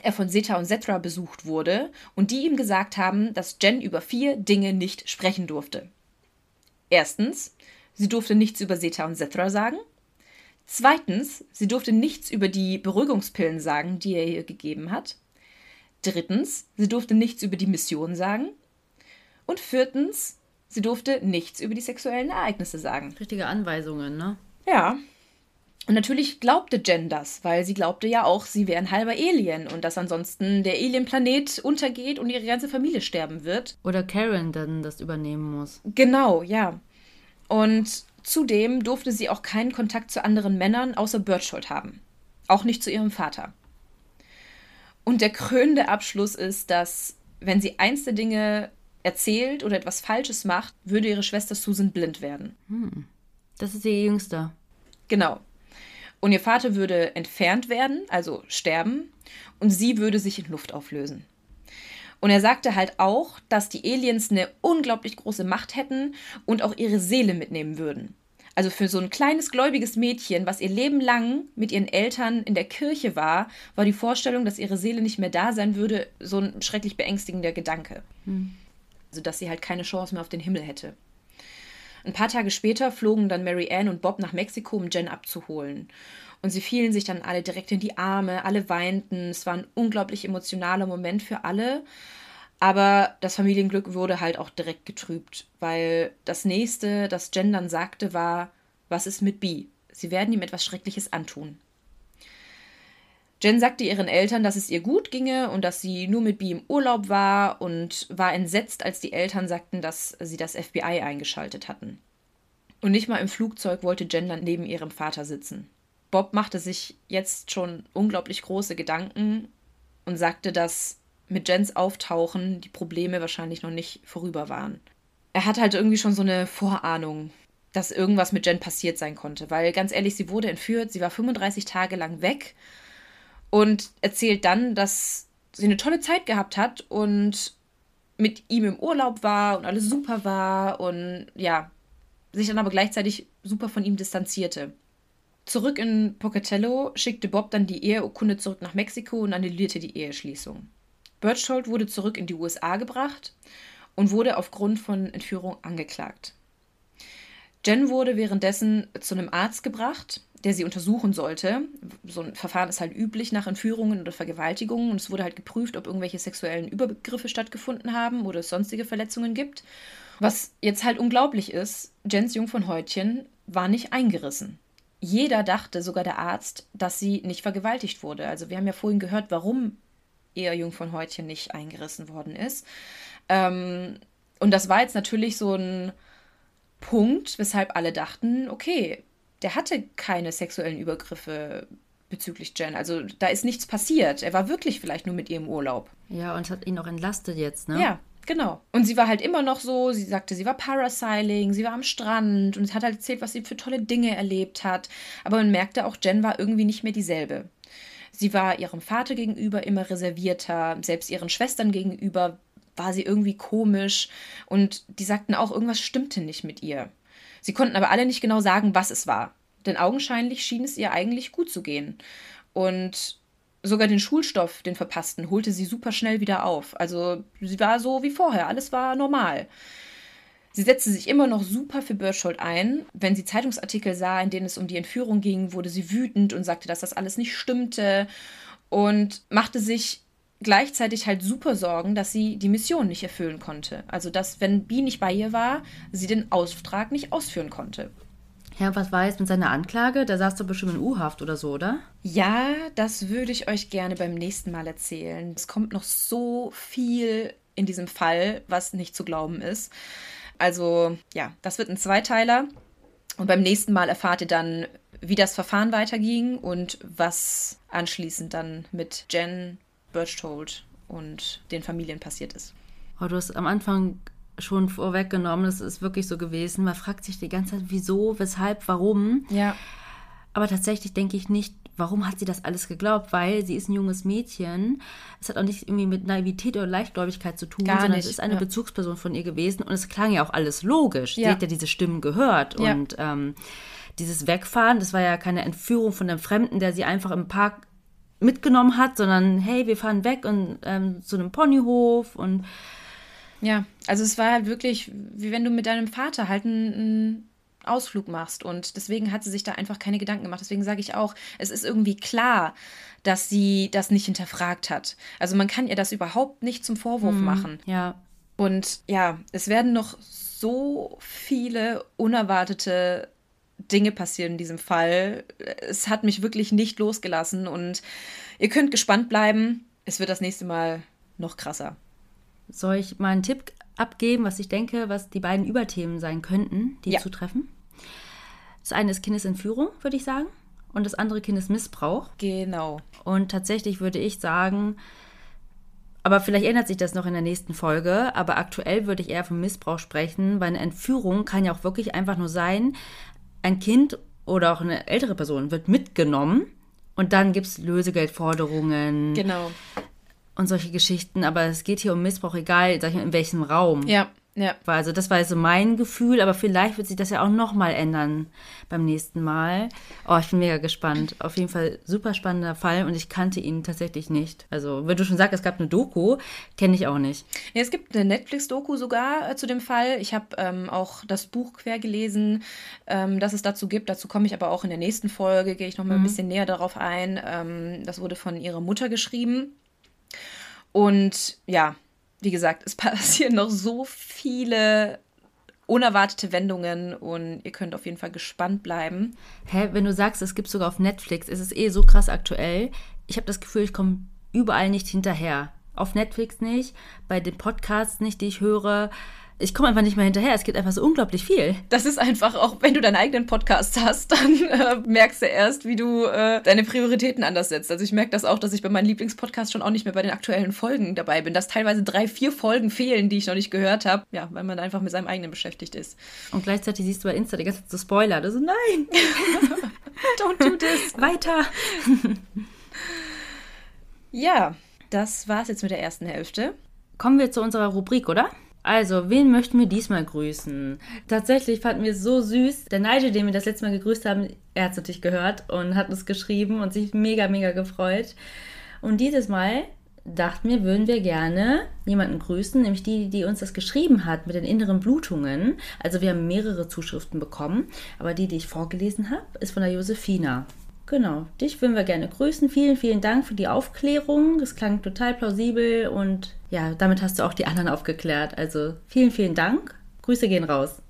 er von Seta und Setra besucht wurde und die ihm gesagt haben, dass Jen über vier Dinge nicht sprechen durfte. Erstens, sie durfte nichts über Seta und Setra sagen. Zweitens, sie durfte nichts über die Beruhigungspillen sagen, die er ihr gegeben hat. Drittens, sie durfte nichts über die Mission sagen. Und viertens, sie durfte nichts über die sexuellen Ereignisse sagen. Richtige Anweisungen, ne? Ja. Und natürlich glaubte Jen das, weil sie glaubte ja auch, sie wäre ein halber Alien und dass ansonsten der Alienplanet untergeht und ihre ganze Familie sterben wird. Oder Karen dann das übernehmen muss. Genau, ja. Und Zudem durfte sie auch keinen Kontakt zu anderen Männern außer Berthold haben. Auch nicht zu ihrem Vater. Und der krönende Abschluss ist, dass, wenn sie eins der Dinge erzählt oder etwas Falsches macht, würde ihre Schwester Susan blind werden. Hm. Das ist ihr Jüngster. Genau. Und ihr Vater würde entfernt werden, also sterben, und sie würde sich in Luft auflösen. Und er sagte halt auch, dass die Aliens eine unglaublich große Macht hätten und auch ihre Seele mitnehmen würden. Also für so ein kleines gläubiges Mädchen, was ihr Leben lang mit ihren Eltern in der Kirche war, war die Vorstellung, dass ihre Seele nicht mehr da sein würde, so ein schrecklich beängstigender Gedanke. Hm. Also dass sie halt keine Chance mehr auf den Himmel hätte. Ein paar Tage später flogen dann Mary Ann und Bob nach Mexiko, um Jen abzuholen. Und sie fielen sich dann alle direkt in die Arme, alle weinten. Es war ein unglaublich emotionaler Moment für alle. Aber das Familienglück wurde halt auch direkt getrübt, weil das nächste, das Jen dann sagte, war: Was ist mit Bee? Sie werden ihm etwas Schreckliches antun. Jen sagte ihren Eltern, dass es ihr gut ginge und dass sie nur mit Bee im Urlaub war und war entsetzt, als die Eltern sagten, dass sie das FBI eingeschaltet hatten. Und nicht mal im Flugzeug wollte Jen dann neben ihrem Vater sitzen. Bob machte sich jetzt schon unglaublich große Gedanken und sagte, dass mit Jens Auftauchen die Probleme wahrscheinlich noch nicht vorüber waren. Er hat halt irgendwie schon so eine Vorahnung, dass irgendwas mit Jen passiert sein konnte, weil ganz ehrlich, sie wurde entführt, sie war 35 Tage lang weg und erzählt dann, dass sie eine tolle Zeit gehabt hat und mit ihm im Urlaub war und alles super war und ja, sich dann aber gleichzeitig super von ihm distanzierte. Zurück in Pocatello schickte Bob dann die Eheurkunde zurück nach Mexiko und annullierte die Eheschließung. Berchtold wurde zurück in die USA gebracht und wurde aufgrund von Entführung angeklagt. Jen wurde währenddessen zu einem Arzt gebracht, der sie untersuchen sollte. So ein Verfahren ist halt üblich nach Entführungen oder Vergewaltigungen und es wurde halt geprüft, ob irgendwelche sexuellen Übergriffe stattgefunden haben oder es sonstige Verletzungen gibt. Was jetzt halt unglaublich ist, Jens Jungfernhäutchen war nicht eingerissen jeder dachte, sogar der Arzt, dass sie nicht vergewaltigt wurde. Also wir haben ja vorhin gehört, warum ihr Jungfernhäutchen nicht eingerissen worden ist. Ähm, und das war jetzt natürlich so ein Punkt, weshalb alle dachten, okay, der hatte keine sexuellen Übergriffe bezüglich Jen. Also da ist nichts passiert. Er war wirklich vielleicht nur mit ihr im Urlaub. Ja, und hat ihn auch entlastet jetzt, ne? Ja, Genau. Und sie war halt immer noch so, sie sagte, sie war Parasailing, sie war am Strand und hat halt erzählt, was sie für tolle Dinge erlebt hat. Aber man merkte auch, Jen war irgendwie nicht mehr dieselbe. Sie war ihrem Vater gegenüber immer reservierter, selbst ihren Schwestern gegenüber war sie irgendwie komisch und die sagten auch, irgendwas stimmte nicht mit ihr. Sie konnten aber alle nicht genau sagen, was es war. Denn augenscheinlich schien es ihr eigentlich gut zu gehen. Und sogar den Schulstoff, den verpassten, holte sie super schnell wieder auf. Also sie war so wie vorher, alles war normal. Sie setzte sich immer noch super für Berthold ein. Wenn sie Zeitungsartikel sah, in denen es um die Entführung ging, wurde sie wütend und sagte, dass das alles nicht stimmte und machte sich gleichzeitig halt super Sorgen, dass sie die Mission nicht erfüllen konnte. Also dass, wenn Bee nicht bei ihr war, sie den Auftrag nicht ausführen konnte. Ja, was war jetzt mit seiner Anklage? Da saß doch bestimmt in U-Haft oder so, oder? Ja, das würde ich euch gerne beim nächsten Mal erzählen. Es kommt noch so viel in diesem Fall, was nicht zu glauben ist. Also ja, das wird ein Zweiteiler. Und beim nächsten Mal erfahrt ihr dann, wie das Verfahren weiterging und was anschließend dann mit Jen Birchtold und den Familien passiert ist. Oh, du hast am Anfang schon vorweggenommen, das ist wirklich so gewesen. Man fragt sich die ganze Zeit, wieso, weshalb, warum. Ja. Aber tatsächlich denke ich nicht, warum hat sie das alles geglaubt? Weil sie ist ein junges Mädchen. Es hat auch nicht irgendwie mit Naivität oder Leichtgläubigkeit zu tun, Gar sondern nicht, es ist eine ja. Bezugsperson von ihr gewesen und es klang ja auch alles logisch. Sie Ja. hat ja diese Stimmen gehört Ja. und ähm, dieses Wegfahren, das war ja keine Entführung von einem Fremden, der sie einfach im Park mitgenommen hat, sondern hey, wir fahren weg und ähm, zu einem Ponyhof und Ja, also es war halt wirklich, wie wenn du mit deinem Vater halt einen, Ausflug machst. Und deswegen hat sie sich da einfach keine Gedanken gemacht. Deswegen sage ich auch, es ist irgendwie klar, dass sie das nicht hinterfragt hat. Also man kann ihr das überhaupt nicht zum Vorwurf machen. ja, Und ja, es werden noch so viele unerwartete Dinge passieren in diesem Fall. Es hat mich wirklich nicht losgelassen und ihr könnt gespannt bleiben. Es wird das nächste Mal noch krasser. Soll ich mal einen Tipp abgeben, was ich denke, was die beiden Überthemen sein könnten, die Ja. zutreffen? Das eine ist Kindesentführung, würde ich sagen. Und das andere Kindesmissbrauch. Genau. Und tatsächlich würde ich sagen, aber vielleicht ändert sich das noch in der nächsten Folge, aber aktuell würde ich eher vom Missbrauch sprechen, weil eine Entführung kann ja auch wirklich einfach nur sein, ein Kind oder auch eine ältere Person wird mitgenommen und dann gibt es Lösegeldforderungen Genau. Und solche Geschichten, aber es geht hier um Missbrauch, egal mal, in welchem Raum. Ja, ja. Also das war so mein Gefühl, aber vielleicht wird sich das ja auch nochmal ändern beim nächsten Mal. Oh, ich bin mega gespannt. Auf jeden Fall super spannender Fall und ich kannte ihn tatsächlich nicht. Also, wenn du schon sagst, es gab eine Doku, kenne ich auch nicht. Ja, es gibt eine Netflix-Doku sogar äh, zu dem Fall. Ich habe ähm, auch das Buch quer gelesen, ähm, das es dazu gibt. Dazu komme ich aber auch in der nächsten Folge, gehe ich noch mal ein bisschen näher darauf ein. Ähm, das wurde von ihrer Mutter geschrieben. Und ja, wie gesagt, es passieren noch so viele unerwartete Wendungen und ihr könnt auf jeden Fall gespannt bleiben. Hä, wenn du sagst, es gibt sogar auf Netflix, ist es eh so krass aktuell. Ich habe das Gefühl, ich komme überall nicht hinterher. Auf Netflix nicht, bei den Podcasts nicht, die ich höre. Ich komme einfach nicht mehr hinterher. Es gibt einfach so unglaublich viel. Das ist einfach auch, wenn du deinen eigenen Podcast hast, dann äh, merkst du erst, wie du äh, deine Prioritäten anders setzt. Also ich merke das auch, dass ich bei meinem Lieblingspodcast schon auch nicht mehr bei den aktuellen Folgen dabei bin, dass teilweise drei, vier Folgen fehlen, die ich noch nicht gehört habe. Ja, weil man einfach mit seinem eigenen beschäftigt ist. Und gleichzeitig siehst du bei Insta die ganze Zeit so Spoiler. Du so, nein, Don't do this. weiter. Ja, das war's jetzt mit der ersten Hälfte. Kommen wir zu unserer Rubrik, oder? Also, wen möchten wir diesmal grüßen? Tatsächlich fanden wir es so süß. Der Nigel, den wir das letzte Mal gegrüßt haben, er hat es natürlich gehört und hat uns geschrieben und sich mega, mega gefreut. Und dieses Mal dachten wir, würden wir gerne jemanden grüßen, nämlich die, die uns das geschrieben hat mit den inneren Blutungen. Also wir haben mehrere Zuschriften bekommen, aber die, die ich vorgelesen habe, ist von der Josefina. Genau, dich würden wir gerne grüßen. Vielen, vielen Dank für die Aufklärung. Das klang total plausibel und ja, damit hast du auch die anderen aufgeklärt. Also vielen, vielen Dank. Grüße gehen raus.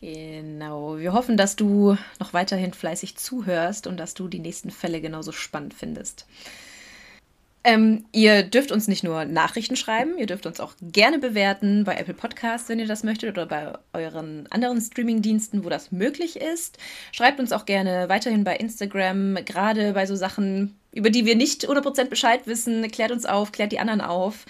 Genau. Wir hoffen, dass du noch weiterhin fleißig zuhörst und dass du die nächsten Fälle genauso spannend findest. Ähm, ihr dürft uns nicht nur Nachrichten schreiben, ihr dürft uns auch gerne bewerten bei Apple Podcasts, wenn ihr das möchtet, oder bei euren anderen Streaming-Diensten, wo das möglich ist. Schreibt uns auch gerne weiterhin bei Instagram, gerade bei so Sachen, über die wir nicht 100% Bescheid wissen. Klärt uns auf, klärt die anderen auf.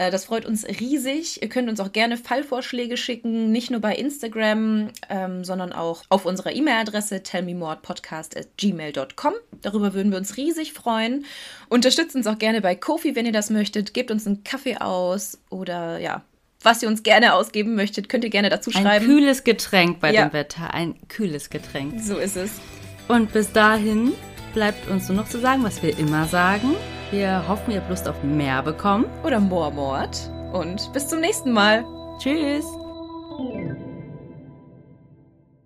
Äh, Das freut uns riesig. Ihr könnt uns auch gerne Fallvorschläge schicken, nicht nur bei Instagram, ähm, sondern auch auf unserer E-Mail-Adresse tellmemorepodcast.gmail.com. Darüber würden wir uns riesig freuen. Unterstützt uns auch gerne bei Kofi, wenn ihr das möchtet. Gebt uns einen Kaffee aus oder ja, was ihr uns gerne ausgeben möchtet, könnt ihr gerne dazu Ein schreiben. kühles Getränk bei Ja. dem Wetter. Ein kühles Getränk. so ist es. Und bis dahin bleibt uns nur noch zu sagen, was wir immer sagen. Wir hoffen, ihr habt Lust auf mehr bekommen. Oder more Moormord. Und bis zum nächsten Mal. Tschüss.